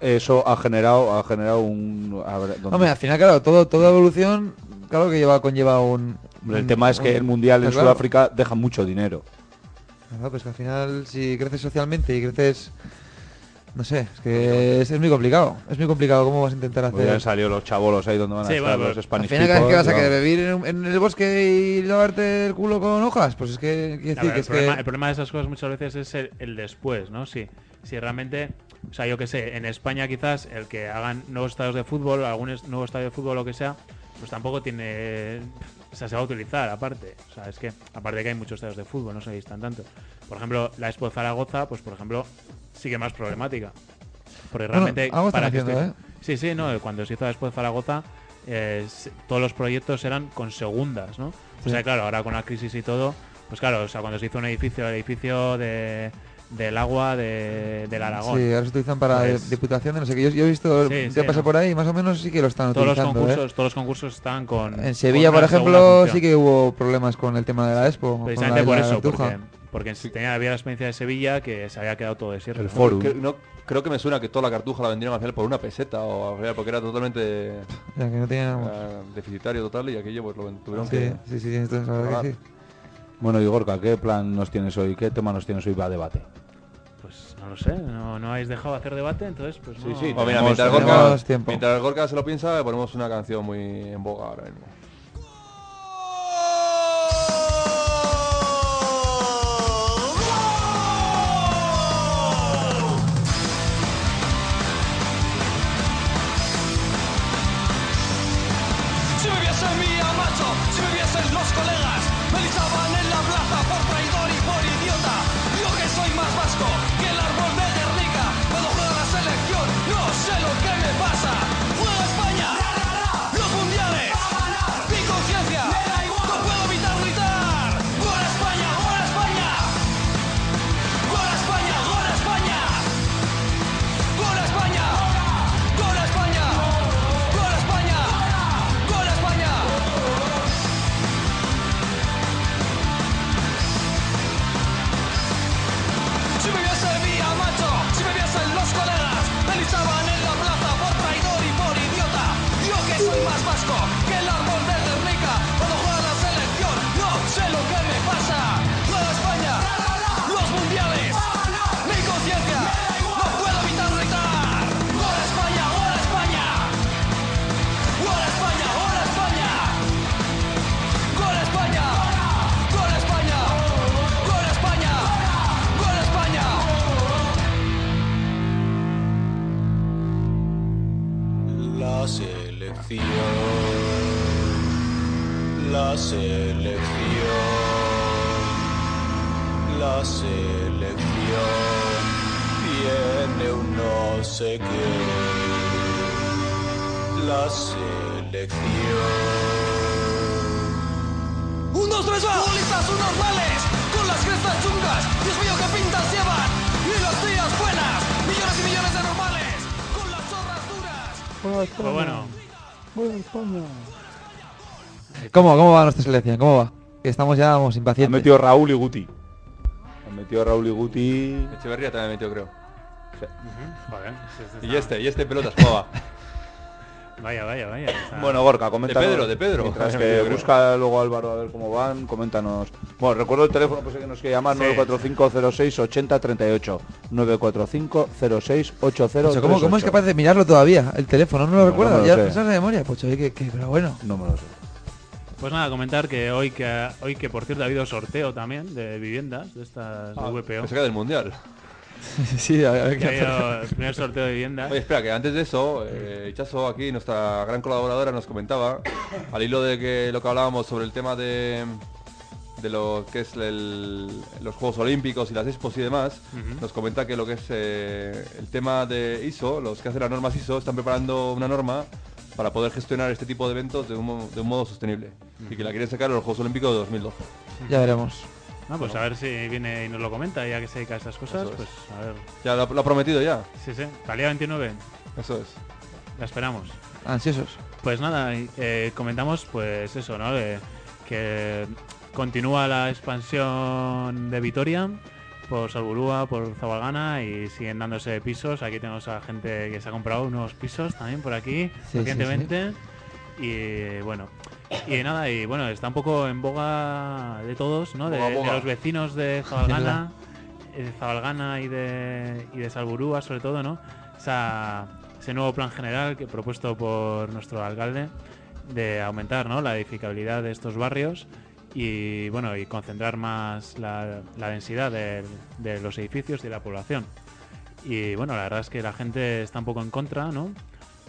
eso ha generado ha generado un a ver, ¿dónde? Hombre, al final, claro, todo, toda evolución, claro que lleva, conlleva un... Hombre, el un- tema es que un- el mundial en claro. Sudáfrica deja mucho dinero. Claro, pues que al final, si creces socialmente y creces... No sé, es que es, es muy complicado. Es muy complicado cómo vas a intentar Pues ya han hacer... salido los chavolos ahí donde van a Sí, estar bueno, los pero Al Spanish final, ¿qué people, vas a querer? ¿Vivir en, en el bosque y lavarte el culo con hojas? Pues es que, quiere A decir ver, que el, es problema, que... el problema de esas cosas muchas veces es el, el después, ¿no? Si, si realmente O sea, yo que sé, en España quizás el que hagan nuevos estadios de fútbol, algún nuevo estadio de fútbol o lo que sea, pues tampoco tiene... O sea, se va a utilizar aparte. O sea, es que aparte de que hay muchos estadios de fútbol, no se necesitan tanto. Por ejemplo, la Expo de Zaragoza, pues por ejemplo, sigue más problemática. Porque realmente... para que haciendo, esté- ¿eh? Sí, sí, no, cuando se hizo la Expo de Zaragoza, eh, todos los proyectos eran con segundas, ¿no? O sea, claro, ahora con la crisis y todo, pues claro, o sea, cuando se hizo un edificio, el edificio de, del agua de, del Aragón. Sí, ahora se utilizan para Pues- diputaciones, no sé qué. Yo, yo he visto, Sí, te sí, pasé no. por ahí, más o menos sí que lo están todos los. ¿eh? concursos, todos los concursos están con En Sevilla, con por ejemplo, sí que hubo problemas con el tema de la Expo. con precisamente la por eso, porque, porque tenía, había la experiencia de Sevilla que se había quedado todo desierto. El ¿no? Forum. Que- no, creo que me suena que toda la cartuja la vendieron al final por una peseta o al final porque era totalmente Ya que no teníamos... deficitario total y aquello pues lo tuvieron Sí, que... sí, sí, entonces Bueno, Igorca, ¿qué plan nos tienes hoy? ¿Qué tema nos tienes hoy para debate? Pues no lo sé, no, no habéis dejado hacer debate, entonces pues Sí, no. sí, Bueno, mira, mientras, Gorka, tiempo. mientras Gorka se lo piensa, ponemos una canción muy en boga ahora mismo. Selección. Un, dos, tres, va. Futbolistas normales, con las crestas chungas. Dios mío, qué pintas llevan. Y los días buenas. Millones y millones de normales, con las zorras duras. Pues bueno, ¿Cómo, ¿Cómo va nuestra selección? ¿Cómo va? Que estamos ya vamos, Han impacientes. metido Raúl y Guti. Han metido Raúl y Guti. Echeverría también metió, creo. joder. sí, sí, Y este, y este pelotas jugaba. Vaya, vaya, vaya. está- Bueno, Gorka, coméntanos. De Pedro, de Pedro. Mientras que busca luego Álvaro a ver cómo van, coméntanos. Bueno, recuerdo el teléfono, pues que nos quiere llamar, Sí. 945-06-8038. 945-06-8038. ¿Cómo, ¿Cómo es capaz de mirarlo todavía? El teléfono, ¿no lo No, recuerda? no ya pensás de memoria, pues oye, que, que- pero bueno. No me lo sé. Pues nada, comentar que hoy que hoy que por cierto ha habido sorteo también de viviendas de estas Ah, de VPO. Del mundial. sí, a ver ha el primer sorteo de viviendas. Oye, espera, que antes de eso, eh, Chazo aquí, nuestra gran colaboradora, nos comentaba, al hilo de que lo que hablábamos sobre el tema de, de lo que es el- los Juegos Olímpicos y las expos y demás, nos comenta que lo que es eh, el tema de ISO, los que hacen las normas ISO, están preparando una norma para poder gestionar este tipo de eventos de un, mo- de un modo sostenible y que la quieren sacar en los Juegos Olímpicos de 2012. Ya veremos. Ah, pues a ver si viene y nos lo comenta, ya que se dedica a estas cosas, es. pues a ver. Ya lo, ha- lo ha prometido ya, Sí, sí. Día 29, eso es. la esperamos. Ansiosos. Pues nada, eh, comentamos pues eso, ¿no? De que continúa la expansión de Vitoria por Salburúa, por Zabalgana y siguen dándose pisos. Aquí tenemos a gente que se ha comprado unos pisos también por aquí sí, recientemente. Y bueno, y nada, y bueno, está un poco en boga de todos, ¿no? De, Boga, de boga. los vecinos de Zabalgana, eh, de Zabalgana y de, y de Salburúa sobre todo, ¿no? Esa- ese nuevo plan general que propuesto por nuestro alcalde de aumentar ¿no? la edificabilidad de estos barrios y bueno y concentrar más la, la densidad de, de los edificios y de la población Y bueno, la verdad es que la gente está un poco en contra, ¿no?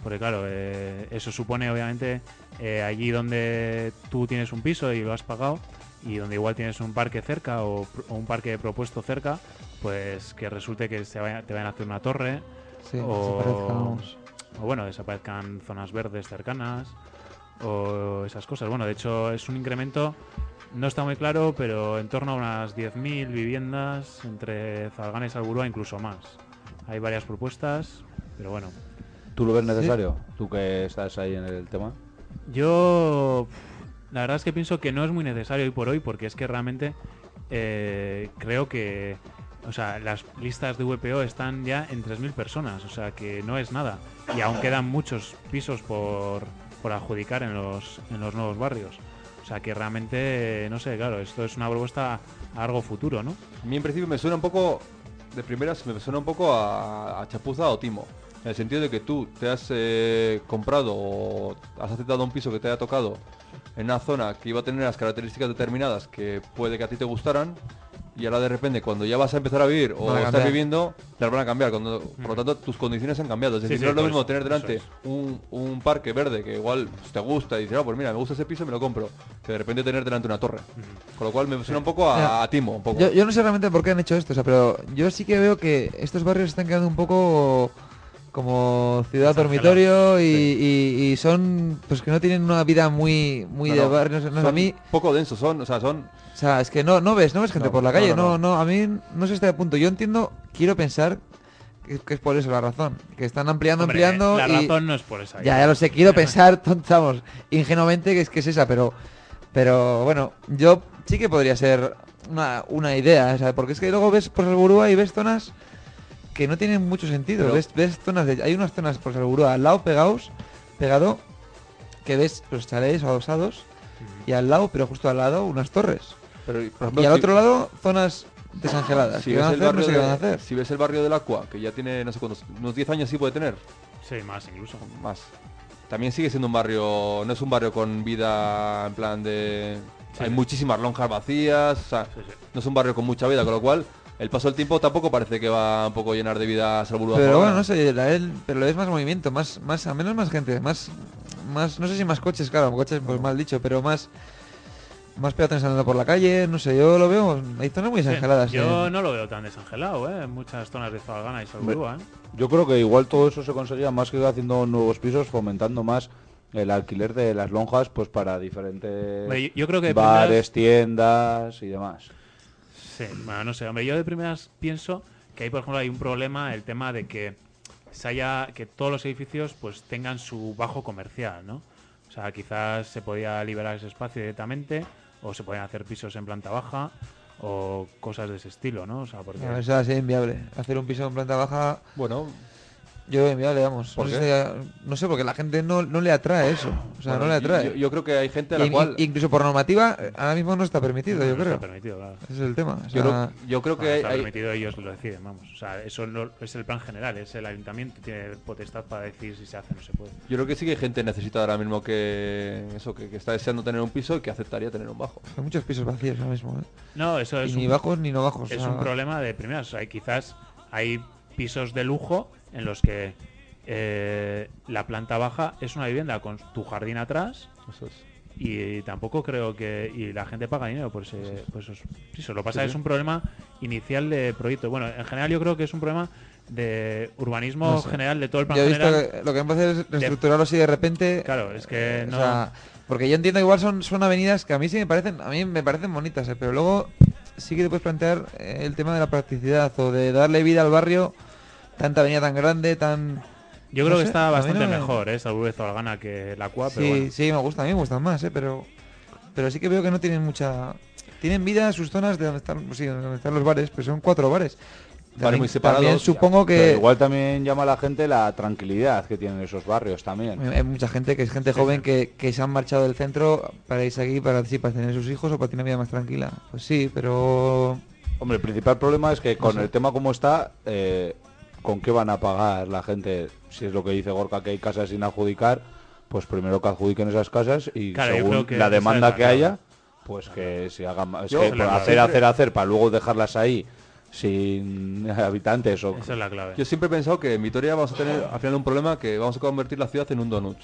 Porque claro, eh, eso supone obviamente eh, allí donde tú tienes un piso y lo has pagado y donde igual tienes un parque cerca o, un parque propuesto cerca, pues que resulte que se vaya- te vayan a hacer una torre Sí, o, o bueno, desaparezcan zonas verdes cercanas o esas cosas. Bueno, de hecho es un incremento, no está muy claro, pero en torno a unas 10.000 viviendas entre Zalgana y Salburúa, incluso más. Hay varias propuestas, pero bueno. ¿Tú lo ves necesario? Tú que estás ahí en el tema. Yo la verdad es que pienso que no es muy necesario hoy por hoy porque es que realmente eh, creo que o sea, las listas de VPO están ya en 3.000 personas, o sea que no es nada. Y aún quedan muchos pisos por, por adjudicar en los, en los nuevos barrios. O sea que realmente, no sé, claro, esto es una propuesta a largo futuro, ¿no? A mí en principio me suena un poco, de primeras me suena un poco a, a chapuza o timo. En el sentido de que tú te has eh, comprado o has aceptado un piso que te haya tocado en una zona que iba a tener las características determinadas que puede que a ti te gustaran y ahora de repente cuando ya vas a empezar a vivir o a estás viviendo, te las van a cambiar. Cuando, por lo tanto, tus condiciones han cambiado. Es decir, sí, no es lo mismo eso, tener delante es. un, un parque verde que igual te gusta y dices, ah, pues mira, me gusta ese piso, me lo compro. Que de repente tener delante una torre. Con lo cual me suena un poco a, Mira, a timo. Un poco. Yo, yo no sé realmente por qué han hecho esto, o sea, pero yo sí que veo que estos barrios están quedando un poco como ciudad dormitorio y, y- y son pues que no tienen una vida muy muy No, de barrio, no no a mí, poco densos, son, o sea, son o sea, es que no no ves, no ves gente por la calle, no, no, a mí no sé este punto. Yo entiendo, quiero pensar que, que es por eso la razón, que están ampliando, Hombre, ampliando la y razón no es por esa. ya, ya lo sé, quiero pensar, vamos, ingenuamente que es que es esa, pero pero bueno, yo sí que podría ser una, una idea, sea, porque es que luego ves por Salburúa y ves zonas que no tienen mucho sentido. Pero- Ves, ves zonas de, hay unas zonas por Salburúa al lado pegados, pegado, que ves los chalés adosados y al lado, pero justo al lado, unas torres. pero por ejemplo, Y al si- otro lado, zonas desangeladas. si ¿Qué ves, van el hacer? No barrio sé qué de- van a hacer. si ves el barrio del Aqua, que ya tiene no sé cuántos, unos 10 años sí puede tener, Sí, más incluso. más. También sigue siendo un barrio, no es un barrio con vida en plan de Sí, hay sí. muchísimas lonjas vacías, o sea, Sí, sí. no es un barrio con mucha vida, con lo cual el paso del tiempo tampoco parece que va un poco a llenar de vida a Salburúa. por Pero bueno, no sé, la él, pero le ves más movimiento, más, más, a menos más gente, más, más, no sé si más coches, claro, coches pues mal dicho, pero más, más peatones andando por la calle, no sé, yo lo veo, hay zonas muy Sí, desangeladas. Yo no lo veo tan desangelado, ¿eh? En muchas zonas de Zalgana y Salburúa, ¿eh? Yo creo que igual todo eso se conseguía más que haciendo nuevos pisos, fomentando más el alquiler de las lonjas pues para diferentes Hombre, yo- yo creo que bares, tiendas y demás. Sí, bueno, no sé, hombre, yo de primeras pienso que ahí, por ejemplo, hay un problema, el tema de que se haya, que todos los edificios pues tengan su bajo comercial, ¿no? O sea, quizás se podía liberar ese espacio directamente, o se podían hacer pisos en planta baja, o cosas de ese estilo, ¿no? O sea, porque... Eso así inviable. Hacer un piso en planta baja, Bueno, yo veo inviable, vamos. ¿Por no, qué? sé, no sé, porque la gente no, no le atrae eso. O sea, bueno, no le atrae. Yo, yo creo que hay gente a la Y- cual incluso por normativa, eh, ahora mismo no está permitido, no yo está creo. permitido, claro. Ese es el tema. o yo, creo, yo creo que Bueno, hay, está hay- permitido, ellos lo deciden, vamos. O sea, eso no- es el plan general, es el ayuntamiento, tiene potestad para decir si se hace o no se puede. yo creo que sí que hay gente necesitada ahora mismo que eso que, que está deseando tener un piso y que aceptaría tener un bajo. hay muchos pisos vacíos ahora mismo. ¿eh? No, eso es Y ni un- bajos ni no bajos. o es sea, un problema de primeras. O sea, quizás hay pisos de lujo en los que eh, la planta baja es una vivienda con tu jardín atrás Eso es. y tampoco creo que y la gente paga dinero por, ese, por esos pisos. Lo pasa Sí, es sí. un problema inicial de proyecto. Bueno, en general yo creo que es un problema de urbanismo No sé. general, de todo el plan Yo he visto general. que lo que me hacer es reestructurarlo así de repente. Claro, es que eh, no... o sea, porque yo entiendo que igual son, son avenidas que a mí sí me parecen, a mí me parecen bonitas, eh, pero luego sí que te puedes plantear eh, el tema de la practicidad o de darle vida al barrio, tanta avenida tan grande, tan yo no creo sé, que está bastante no me- mejor, ¿eh? Salvo Zalgana que la CUA, pero sí, bueno. sí, me gusta, a mí me gustan más, eh, pero pero sí que veo que no tienen mucha tienen vida sus zonas de donde están, sí, donde están los bares, pero son cuatro bares. También- muy separados. También supongo Pero que igual también llama a la gente la tranquilidad que tienen esos barrios también. Hay mucha gente que es gente Sí, joven sí. Que, que se han marchado del centro para irse aquí para, sí, para tener sus hijos o para tener una vida más tranquila. Pues sí, pero Hombre, el principal problema es que con sé. el tema como está, eh, ¿con qué van a pagar la gente? Si es lo que dice Gorka, que hay casas sin adjudicar, pues primero que adjudiquen esas casas y Claro, según que la demanda que haya, pues que se hagan más. Que hacer, hacer, hacer, para luego dejarlas ahí sin habitantes o Esa es la clave. Yo siempre he pensado que en Vitoria vamos a tener al final un problema que vamos a convertir la ciudad en un donut.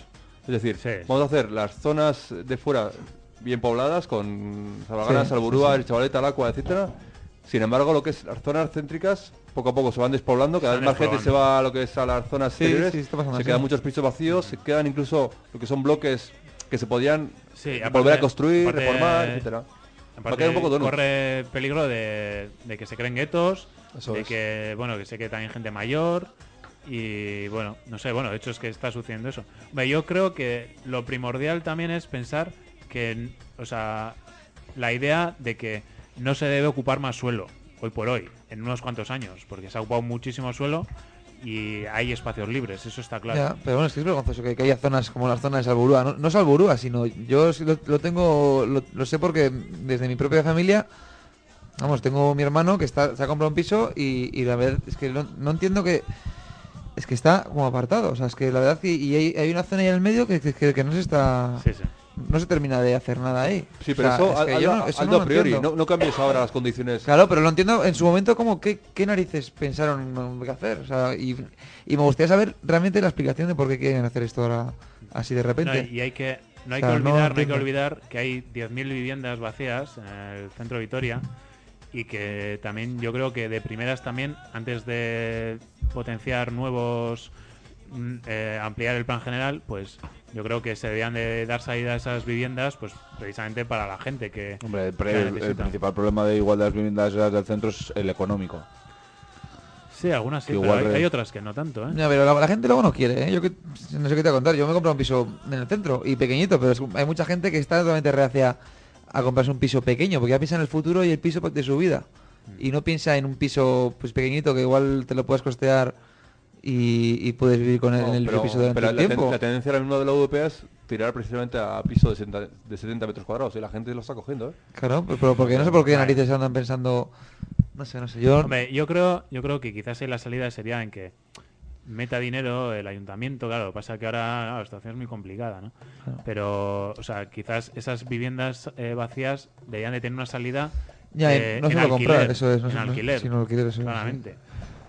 Es decir, Sí. vamos a hacer las zonas de fuera bien pobladas con Salvagana, Sí, Salburúa, El Chavaleta, Lacua, etcétera. Sin embargo, lo que es las zonas céntricas poco a poco se van despoblando, cada vez más gente se va a lo que es a las zonas Sí, exteriores, sí, está pasando se así. quedan muchos pisos vacíos, se quedan incluso lo que son bloques que se podían Sí, volver a construir, aparte- reformar, etcétera. Aparte, un poco corre peligro de, de que se creen guetos, Eso de es. que, bueno, que se quede también gente mayor y, bueno, no sé, bueno, de hecho es que está sucediendo eso. Yo creo que lo primordial también es pensar que, o sea, la idea de que no se debe ocupar más suelo, hoy por hoy, en unos cuantos años, porque se ha ocupado muchísimo suelo y hay espacios libres, eso está claro. Ya, pero bueno, es que es vergonzoso que, que haya zonas como las zonas de Salburúa. No, no Salburúa, sino yo lo, lo tengo, lo, lo sé porque desde mi propia familia, vamos, tengo mi hermano que está, se ha comprado un piso y, y la verdad es que no, no entiendo que... Es que está como apartado, o sea, es que la verdad que y hay, hay una zona ahí en el medio que, que, que no se está... Sí, sí. No se termina de hacer nada ahí. Sí, O pero sea, eso, es que yo no- eso hazlo no a priori, entiendo. no, no cambies ahora las condiciones. Claro, pero lo entiendo en su momento como qué, qué narices pensaron qué hacer. O sea, y, y me gustaría saber realmente la explicación de por qué quieren hacer esto ahora así de No, repente. y hay que no hay O sea, que olvidar, no, hay que olvidar que hay 10.000 viviendas vacías en el centro de Vitoria y que también yo creo que de primeras también antes de potenciar nuevos eh, ampliar el plan general, pues yo creo que se debían de dar salida a esas viviendas pues precisamente para la gente que Hombre, el, que principal problema de igual de las viviendas del centro es el económico. Sí, algunas sí, pero hay, otras que no tanto, ¿eh? Ya, pero la, la gente luego no quiere, ¿eh? Yo que, no sé qué te voy a contar. Yo me he comprado un piso en el centro y pequeñito, pero es- hay mucha gente que está totalmente reacia a comprarse un piso pequeño porque ya piensa en el futuro y el piso de su vida. Y no piensa en un piso pues pequeñito que igual te lo puedes costear y, y puedes vivir con él No, en el pero- piso durante pero el la, ten- tiempo. la tendencia ahora mismo de la UDP es tirar precisamente a piso de 70, de 70 metros cuadrados y la gente lo está cogiendo, ¿eh? Claro, pero, porque no sé por qué narices andan pensando... No sé, no sé. Yo... Hombre, yo creo, yo creo que quizás la salida sería en que meta dinero el ayuntamiento, claro, pasa que ahora la situación es muy complicada, ¿no? Claro. Pero, o sea, quizás esas viviendas eh, vacías deberían de tener una salida Ya, eh, no en solo comprar, alquiler, eso es. No, en alquiler, sino alquiler, eso es, sí.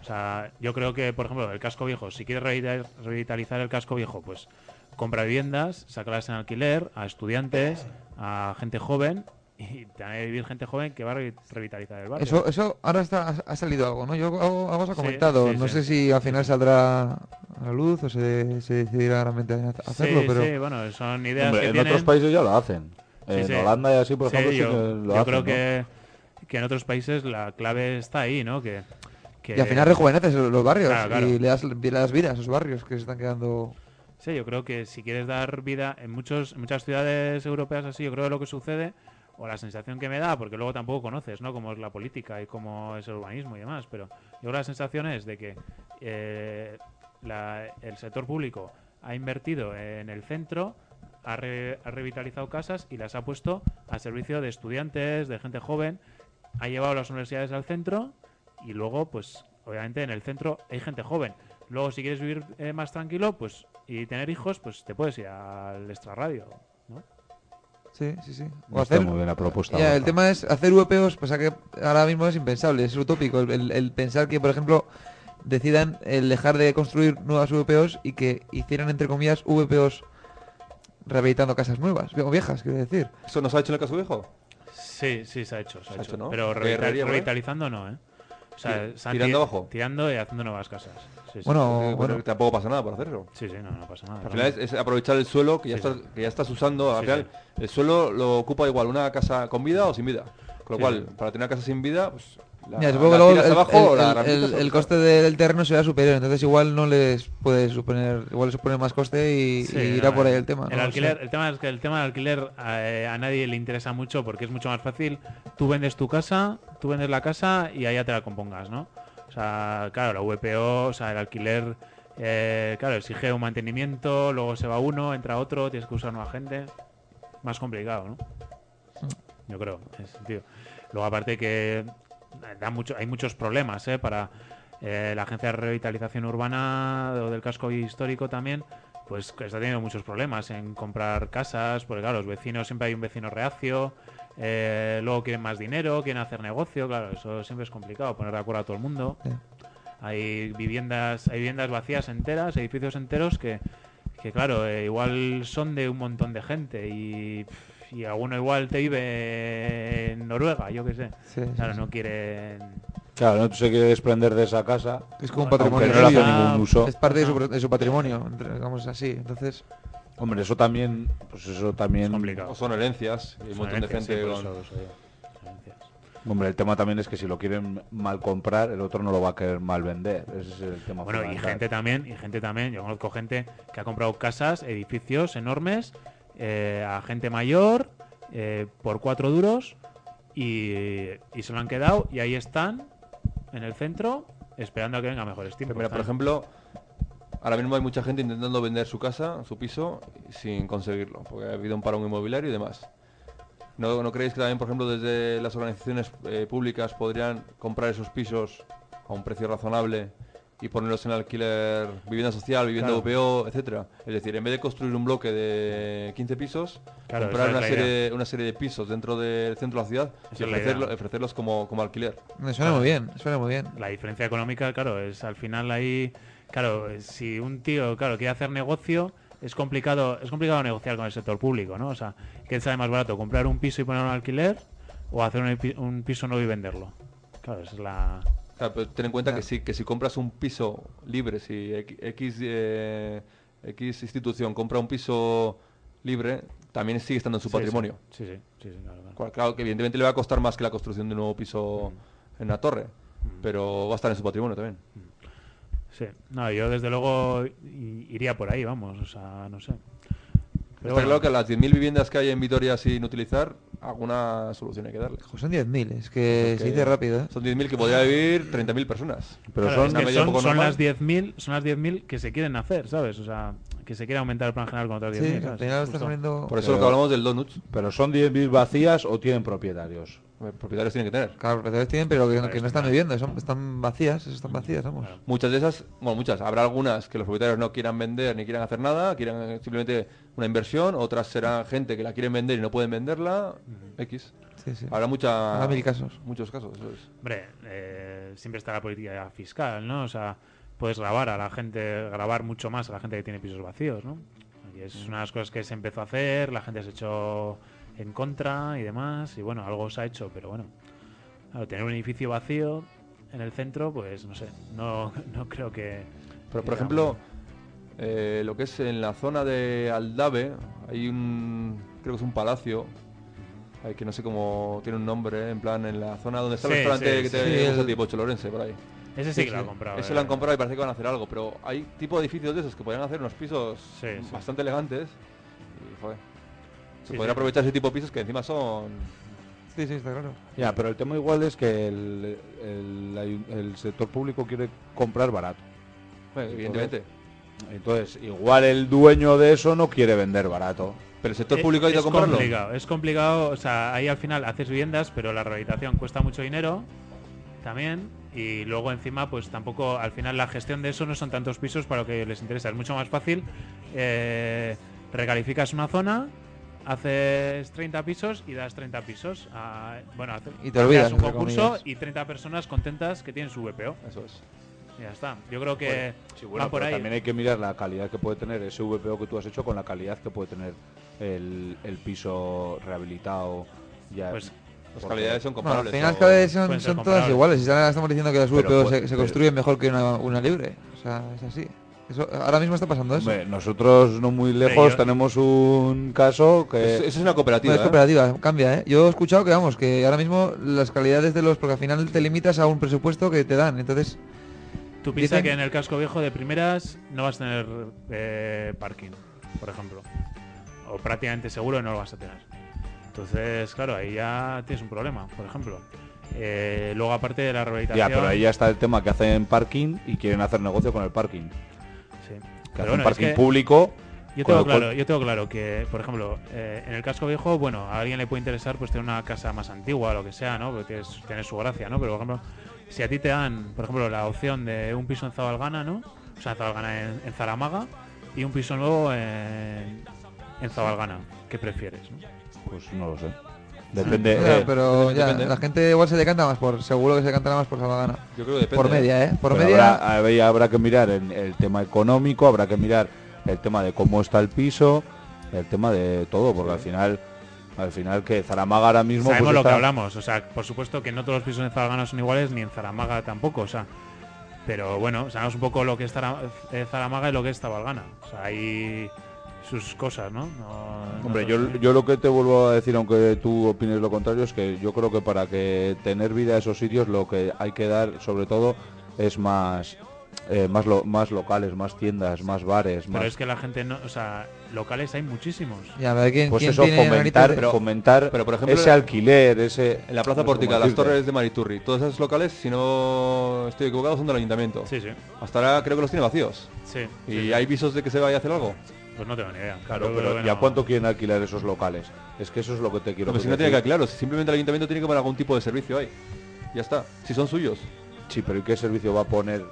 Sea, yo creo que, por ejemplo, el casco viejo, si quieres revitalizar, revitalizar el casco viejo, pues compra viviendas, sácalas en alquiler a estudiantes, a gente joven y te va a vivir gente joven que va a revi- revitalizar el barrio. Eso, eso ahora está, ha, salido algo, ¿no? Yo algo, algo se ha Sí, comentado. sí, no sí. sé si al final saldrá a la luz o se, se decidirá realmente hacerlo, sí, pero sí, bueno, son ideas Hombre, que en tienen. otros países ya lo hacen. Sí, en sí. Holanda y así, por Sí, ejemplo, sí yo, que lo yo hacen, creo ¿no? que, que en otros países la clave está ahí, ¿no? Que, que- y al final rejuveneces los barrios Claro, claro. y le das, le das vida a esos barrios que se están quedando. Sí, yo creo que si quieres dar vida en muchos en muchas ciudades europeas así, yo creo que lo que sucede o la sensación que me da, porque luego tampoco conoces, ¿no? Cómo es la política y cómo es el urbanismo y demás, pero yo creo que la sensación es de que eh, la- el sector público ha invertido en el centro, ha, re- ha revitalizado casas y las ha puesto a servicio de estudiantes, de gente joven, ha llevado las universidades al centro y luego, pues, obviamente en el centro hay gente joven. Luego, si quieres vivir eh, más tranquilo, pues, y tener hijos, pues te puedes ir al extrarradio, ¿no? Sí, sí, sí. No está muy bien la propuesta, Ya, el tema es hacer VPOs, pues a que ahora mismo es impensable, es utópico. El, el- el pensar que, por ejemplo, decidan el dejar de construir nuevas VPOs y que hicieran, entre comillas, VPOs rehabilitando casas nuevas, o viejas, quiero decir. ¿Eso nos ha hecho en el caso viejo? Sí, sí, se ha hecho, se ha Se ha hecho. hecho, ¿no? Pero ¿eh? revitalizando no, ¿eh? O sea, tirando ti- abajo. Tirando y haciendo nuevas casas. Sí, sí. Bueno, Porque, bueno. tampoco pasa nada por hacer eso. Sí, sí, no, no pasa nada. Al final es, es aprovechar el suelo que ya, Sí, estás, que ya estás usando. Al Sí, final, el suelo lo ocupa igual una casa con vida o sin vida. Con lo Sí, cual, sí. para tener una casa sin vida, pues la, Ya, supongo que la luego el, tiras abajo o la el- el- rehabilitas el o- coste del terreno será superior, entonces igual no les puede suponer, igual supone más coste y, Sí, y irá no, por ahí el- tema. El ¿no? O alquiler, sea, el tema es que el tema del alquiler eh, a nadie le interesa mucho porque es mucho más fácil. Tú vendes tu casa, tú vendes la casa y allá te la compongas, ¿no? O sea, claro, la VPO, o sea, el alquiler, eh, claro, exige un mantenimiento, luego se va uno, entra otro, tienes que usar nueva gente. Más complicado, ¿no? Yo creo, en ese sentido. Luego aparte que da mucho, hay muchos problemas, ¿eh? Para eh, la agencia de revitalización urbana o del casco histórico también, pues está teniendo muchos problemas en comprar casas, porque claro, los vecinos, siempre hay un vecino reacio, eh, luego quieren más dinero, quieren hacer negocio, claro, eso siempre es complicado, poner de acuerdo a todo el mundo. Sí. Hay viviendas, hay viviendas vacías enteras, edificios enteros que, que claro, eh, igual son de un montón de gente y, pff, y alguno igual te vive en Noruega, yo qué sé. Sí, Claro, sí. no quieren... Claro, no se quiere desprender de esa casa, Es como un patrimonio no le hace ningún uso. Es parte de su, de su patrimonio, digamos así. Entonces, Hombre, eso también, pues eso también, complicado. O son herencias. y un montón de gente sí, con- eso, eso hombre, el tema también es que si lo quieren mal comprar, el otro no lo va a querer mal vender. Ese es el tema Bueno, y fundamental. gente también, y gente también, yo conozco gente que ha comprado casas, edificios enormes, eh, a gente mayor, eh, por cuatro duros, y, y se lo han quedado, y ahí están, en el centro, esperando a que venga mejores tiempos. Mira, por ejemplo, ahora mismo hay mucha gente intentando vender su casa, su piso, sin conseguirlo, porque ha habido un parón inmobiliario y demás. ¿No, no creéis que también, por ejemplo, desde las organizaciones eh, públicas podrían comprar esos pisos a un precio razonable y ponerlos en alquiler, vivienda social, vivienda Claro. UPO, etcétera? Es decir, en vez de construir un bloque de 15 pisos, Claro, comprar una serie, una serie de pisos dentro del centro de la ciudad Esa y ofrecerlo- ofrecerlos como, como alquiler. me suena muy bien, suena muy bien. La diferencia económica, claro, es al final ahí, claro, si un tío, claro, quiere hacer negocio, es complicado, es complicado negociar con el sector público, ¿no? O sea, ¿qué sale más barato? ¿Comprar un piso y ponerlo en alquiler? ¿O hacer un, un piso nuevo y venderlo? Claro, esa es la... Claro, pero ten en cuenta Claro. que si, que si compras un piso libre, si X, eh, X institución compra un piso libre, también sigue estando en su Sí, patrimonio. Sí, sí, sí, sí, claro, claro. Cual- Claro que evidentemente le va a costar más que la construcción de un nuevo piso en la torre, pero va a estar en su patrimonio también. Sí, no, yo desde luego iría por ahí, vamos, o sea, no sé. Pero Está bueno, claro que a las 10.000 viviendas que hay en Vitoria sin utilizar, alguna solución hay que darle. Jo, Son 10.000, es que Porque se dice rápido, ¿eh? Son 10.000 que podría vivir 30.000 personas. Pero claro, son, es que son, poco son las 10.000 son las 10.000 que se quieren hacer, ¿sabes? O sea, que se quiere aumentar el plan general con otras Sí, 10.000. al ¿sabes? final estás Justo. poniendo... Por eso Pero- lo que hablamos del donuts, pero son 10.000 vacías o tienen propietarios. Propietarios tienen que tener. Claro, propietarios tienen, pero que, no- Claro, que no está están viviendo, son, están vacías, esas están vacías, vamos. Claro. Muchas de esas, bueno, muchas, habrá algunas que los propietarios no quieran vender ni quieran hacer nada, quieran simplemente una inversión, otras serán gente que la quieren vender y no pueden venderla, X. Sí, sí. Habrá mucha, Habrá mil casos. muchos casos, eso es. Hombre, eh, siempre está la política fiscal, ¿no? O sea, puedes grabar a la gente, grabar mucho más a la gente que tiene pisos vacíos, ¿no? Y es una de las cosas que se empezó a hacer, la gente se echó en contra y demás, y bueno, algo se ha hecho, pero bueno, claro, tener un edificio vacío en el centro, pues no sé, no, no creo que... Pero por ejemplo, eh, lo que es en la zona de Aldave, hay un, creo que es un palacio, hay que no sé cómo tiene un nombre, en plan en la zona donde está Sí, el restaurante sí, que te gusta Sí, tipo Cholorense, por ahí. Ese sí, que lo sí. ha comprado. Ese eh. lo han comprado y parece que van a hacer algo, pero hay tipo de edificios de esos que podrían hacer unos pisos bastante elegantes y joder, se Sí, podría sí. aprovechar ese tipo de pisos que encima son Sí, sí, está claro. Ya, pero el tema igual es que el, el- sector público quiere comprar barato. bueno, evidentemente. Entonces, igual el dueño de eso no quiere vender barato. Pero el sector público ha ido a es comprarlo. complicado, es complicado, o sea, ahí al final haces viviendas, pero la rehabilitación cuesta mucho dinero también y luego encima pues tampoco al final la gestión de eso no son tantos pisos para lo que les interesa, es mucho más fácil eh, recalificas una zona haces 30 pisos y das 30 pisos a, bueno hace- Y te olvidas, un concurso comillas. y 30 personas contentas que tienen su VPO Eso es. ya está yo creo que Sí, va por ahí también hay que mirar la calidad que puede tener ese VPO que tú has hecho con la calidad que puede tener el, el piso rehabilitado. Ya, Pues, Las calidades son Bueno, al comparables. final o- cada vez son, son todas iguales. Y ahora estamos diciendo que las VPO se, se pero- construyen mejor que una, una libre. O sea, es así. Eso, ahora mismo está pasando eso. Hombre, nosotros no muy lejos yo- tenemos un caso que... Es- Eso es una cooperativa. No, es ¿eh? cooperativa, cambia, ¿eh? Yo he escuchado que, vamos, que ahora mismo las calidades de los... Porque al final te limitas a un presupuesto que te dan. Entonces, Tú piensas Dicen- que en el casco viejo de primeras no vas a tener eh, parking, por ejemplo. O prácticamente seguro no lo vas a tener. Entonces, claro, ahí ya tienes un problema, por ejemplo. Eh, luego, aparte de la rehabilitación... Ya, pero ahí ya está el tema que hacen parking y quieren hacer negocio con el parking. Sí. Que bueno, es parking que público. yo tengo, cual- claro, yo tengo claro que, por ejemplo, eh, en el casco viejo, bueno, a alguien le puede interesar pues tener una casa más antigua, lo que sea, ¿no? Porque tienes, tiene su gracia, ¿no? Pero, por ejemplo, si a ti te dan, por ejemplo, la opción de un piso en Zabalgana, ¿no? O sea, en Zabalgana, en, en Zaramaga, y un piso nuevo en, en Zabalgana. ¿Qué prefieres? no? Pues no lo sé. Depende. Eh, pero ya, depende. la gente igual se decanta más por, seguro que se decantará más por Salvadana. Yo creo que depende. Por media, ¿eh? Por pero media. Habrá, habrá- habrá que mirar en el tema económico, habrá que mirar el tema de cómo está el piso, el tema de todo, porque al final, al final que Zaramaga ahora mismo Sabemos pues lo que hablamos. O sea, por supuesto que no todos los pisos en Zabalgana son iguales, ni en Zaramaga tampoco. O sea, pero bueno, sabemos un poco lo que es Zara- eh, Zaramaga y lo que es Zabalgana. O sea, hay sus cosas, ¿no? Hombre, yo, yo lo que te vuelvo a decir, aunque tú opines lo contrario, es que yo creo que para que tener vida a esos sitios lo que hay que dar, sobre todo, es más eh, más lo- más locales, más tiendas, más bares, Pero más es que la gente no, o sea, locales hay muchísimos. Ya, a ver quién, pues quién eso tiene fomentar, pero- fomentar pero, por ejemplo, ese alquiler, ese En la Plaza no Pórtica, las torres de Mariturri, todos esos locales, si no estoy equivocado, son del ayuntamiento. Sí, sí. Hasta ahora creo que los tiene vacíos. Sí. ¿Y sí, sí. hay visos de que se vaya a hacer algo? Pues no tengo ni idea. Claro, pero que ¿y a cuánto quieren alquilar esos locales? Es que eso es lo que te quiero Pero si no tiene decir. que aclararlo, si simplemente el ayuntamiento tiene que poner algún tipo de servicio ahí. Ya está, si son suyos. Sí, pero ¿y qué servicio va a poner?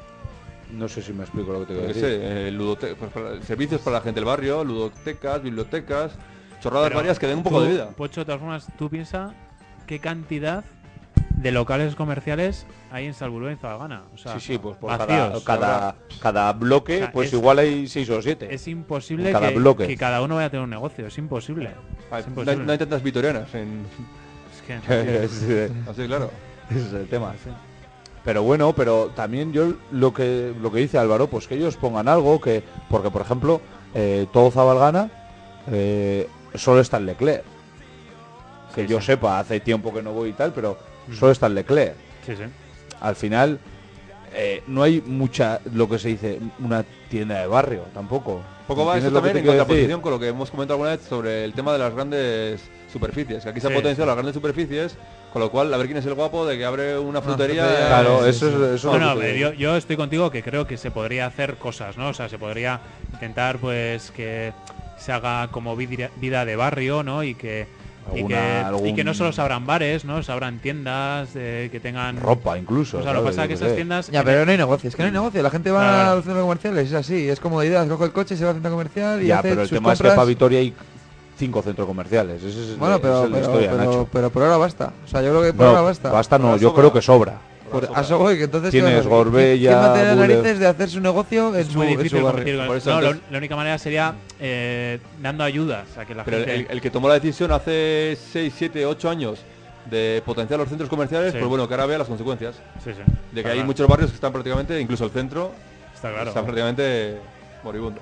No sé si me explico lo que te quiero decir. sé, eh, ludote- pues para- servicios para la gente del barrio, ludotecas, bibliotecas, chorradas Pero varias que den un poco tú, de vida. Pocho, de todas formas, tú piensa qué cantidad de locales comerciales hay en Salburú en. O sea, Sí, sí, pues por vacíos. cada, cada, cada bloque, O sea, pues es- igual hay seis o siete. Es imposible Cada que, bloque. que cada uno vaya a tener un negocio. Es imposible. Ah, Es no, hay, imposible. no hay tantas vitorianas en... Es que- Ese Así, claro. es el tema. Pero bueno, pero también yo lo que lo que dice Álvaro, pues que ellos pongan algo que, porque por ejemplo, eh, todo Zabalgana eh, solo está el Leclerc. Que Sí, yo sí. sepa, hace tiempo que no voy y tal, pero solo está el Leclerc. Sí, sí. Al final eh, no hay mucha, lo que se dice, una tienda de barrio tampoco. Poco va ¿Entiendes esto lo que también en contraposición con lo que hemos comentado alguna vez sobre el tema de las grandes superficies. Que aquí se Sí, ha potenciado las grandes superficies, con lo cual a ver quién es el guapo de que abre una frutería. Claro, Sí, eso sí. es eso es No, yo, yo estoy contigo que creo que se podría hacer cosas, ¿no? O sea, se podría intentar, pues, que se haga como vida de barrio, ¿no? Y que, y que, y que no solo se abran bares, ¿no? Se abran tiendas eh, que tengan... ropa incluso. O sea, lo que pasa es que esas tiendas... Ya, pero no hay negocio, es que no hay negocio. La gente va Claro, a los centros comerciales, es así, es comodidad. Coge el coche, se va al centro comercial y Ya, hace pero el sus tema es que compras. para Vitoria hay cinco centros comerciales. Ese es, Bueno, pero, es pero, historia, pero, Nacho. pero por ahora basta. O sea, yo creo que por No, ahora basta. basta no, yo sobra. creo que sobra. Por, a eso voy, que entonces ¿qué Tienes Gorbella, ¿Quién va a tener Bule- narices de hacer su negocio en Es su, muy en su difícil barrio? competir con Por eso. No, la única manera sería eh, dando ayudas a que la Pero el, gente... el- el que tomó la decisión hace 6, 7, 8 años de potenciar los centros comerciales, Sí. pues bueno, que ahora vea las consecuencias. Sí, sí. De que Está hay claro. muchos barrios que están prácticamente, incluso el centro, Está claro. está prácticamente moribundo.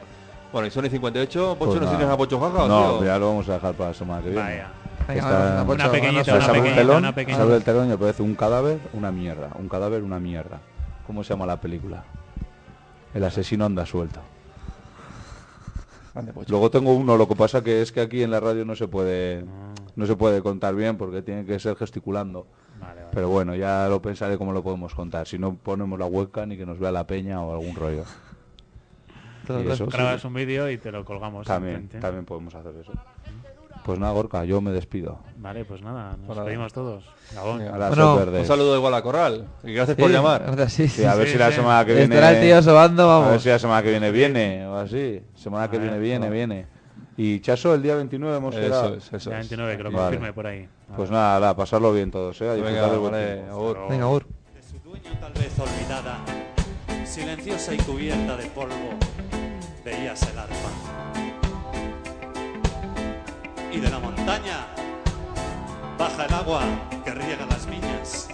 Bueno, y Sony 58, Pocho, Pues ¿no tienes a Pocho Jaja o No, tío? ya lo vamos a dejar para la semana que viene. Vaya. Está- Una pequeñita, una telón, una pequeña. se abre el telón y aparece un cadáver, una mierda. Un cadáver, una mierda. ¿Cómo se llama la película? El asesino anda suelto. Pocho. Luego tengo uno, lo que pasa que es que aquí en la radio no se puede no se puede contar bien porque tiene que ser gesticulando. Vale, vale. Pero bueno, ya lo pensaré cómo lo podemos contar. Si no ponemos la webcam ni que nos vea la peña o algún rollo. Eso. Grabas un vídeo y te lo colgamos. También, también podemos hacer eso. Pues nada, Gorka, yo me despido. Vale, pues nada, nos despedimos todos. Gabón. Bueno. Un saludo igual a Corral. Y gracias por llamar. gracias, sí, Sí, a ver Sí, si la semana que viene. Estará el tío sobando, A ver vamos. si la semana que viene viene o así. Semana que ver, viene viene, viene. Y Chaso, el día 29 hemos quedado. Eso es, eso Ya es. 29, que lo Vale. confirme por ahí. Pues nada, nada, pasarlo bien todos, ¿eh? Venga, vale, tiempo. agur. Venga, Ur. de su dueño tal vez olvidada, silenciosa y cubierta de polvo, veías el arpa. Y de la montaña baja el agua que riega las viñas.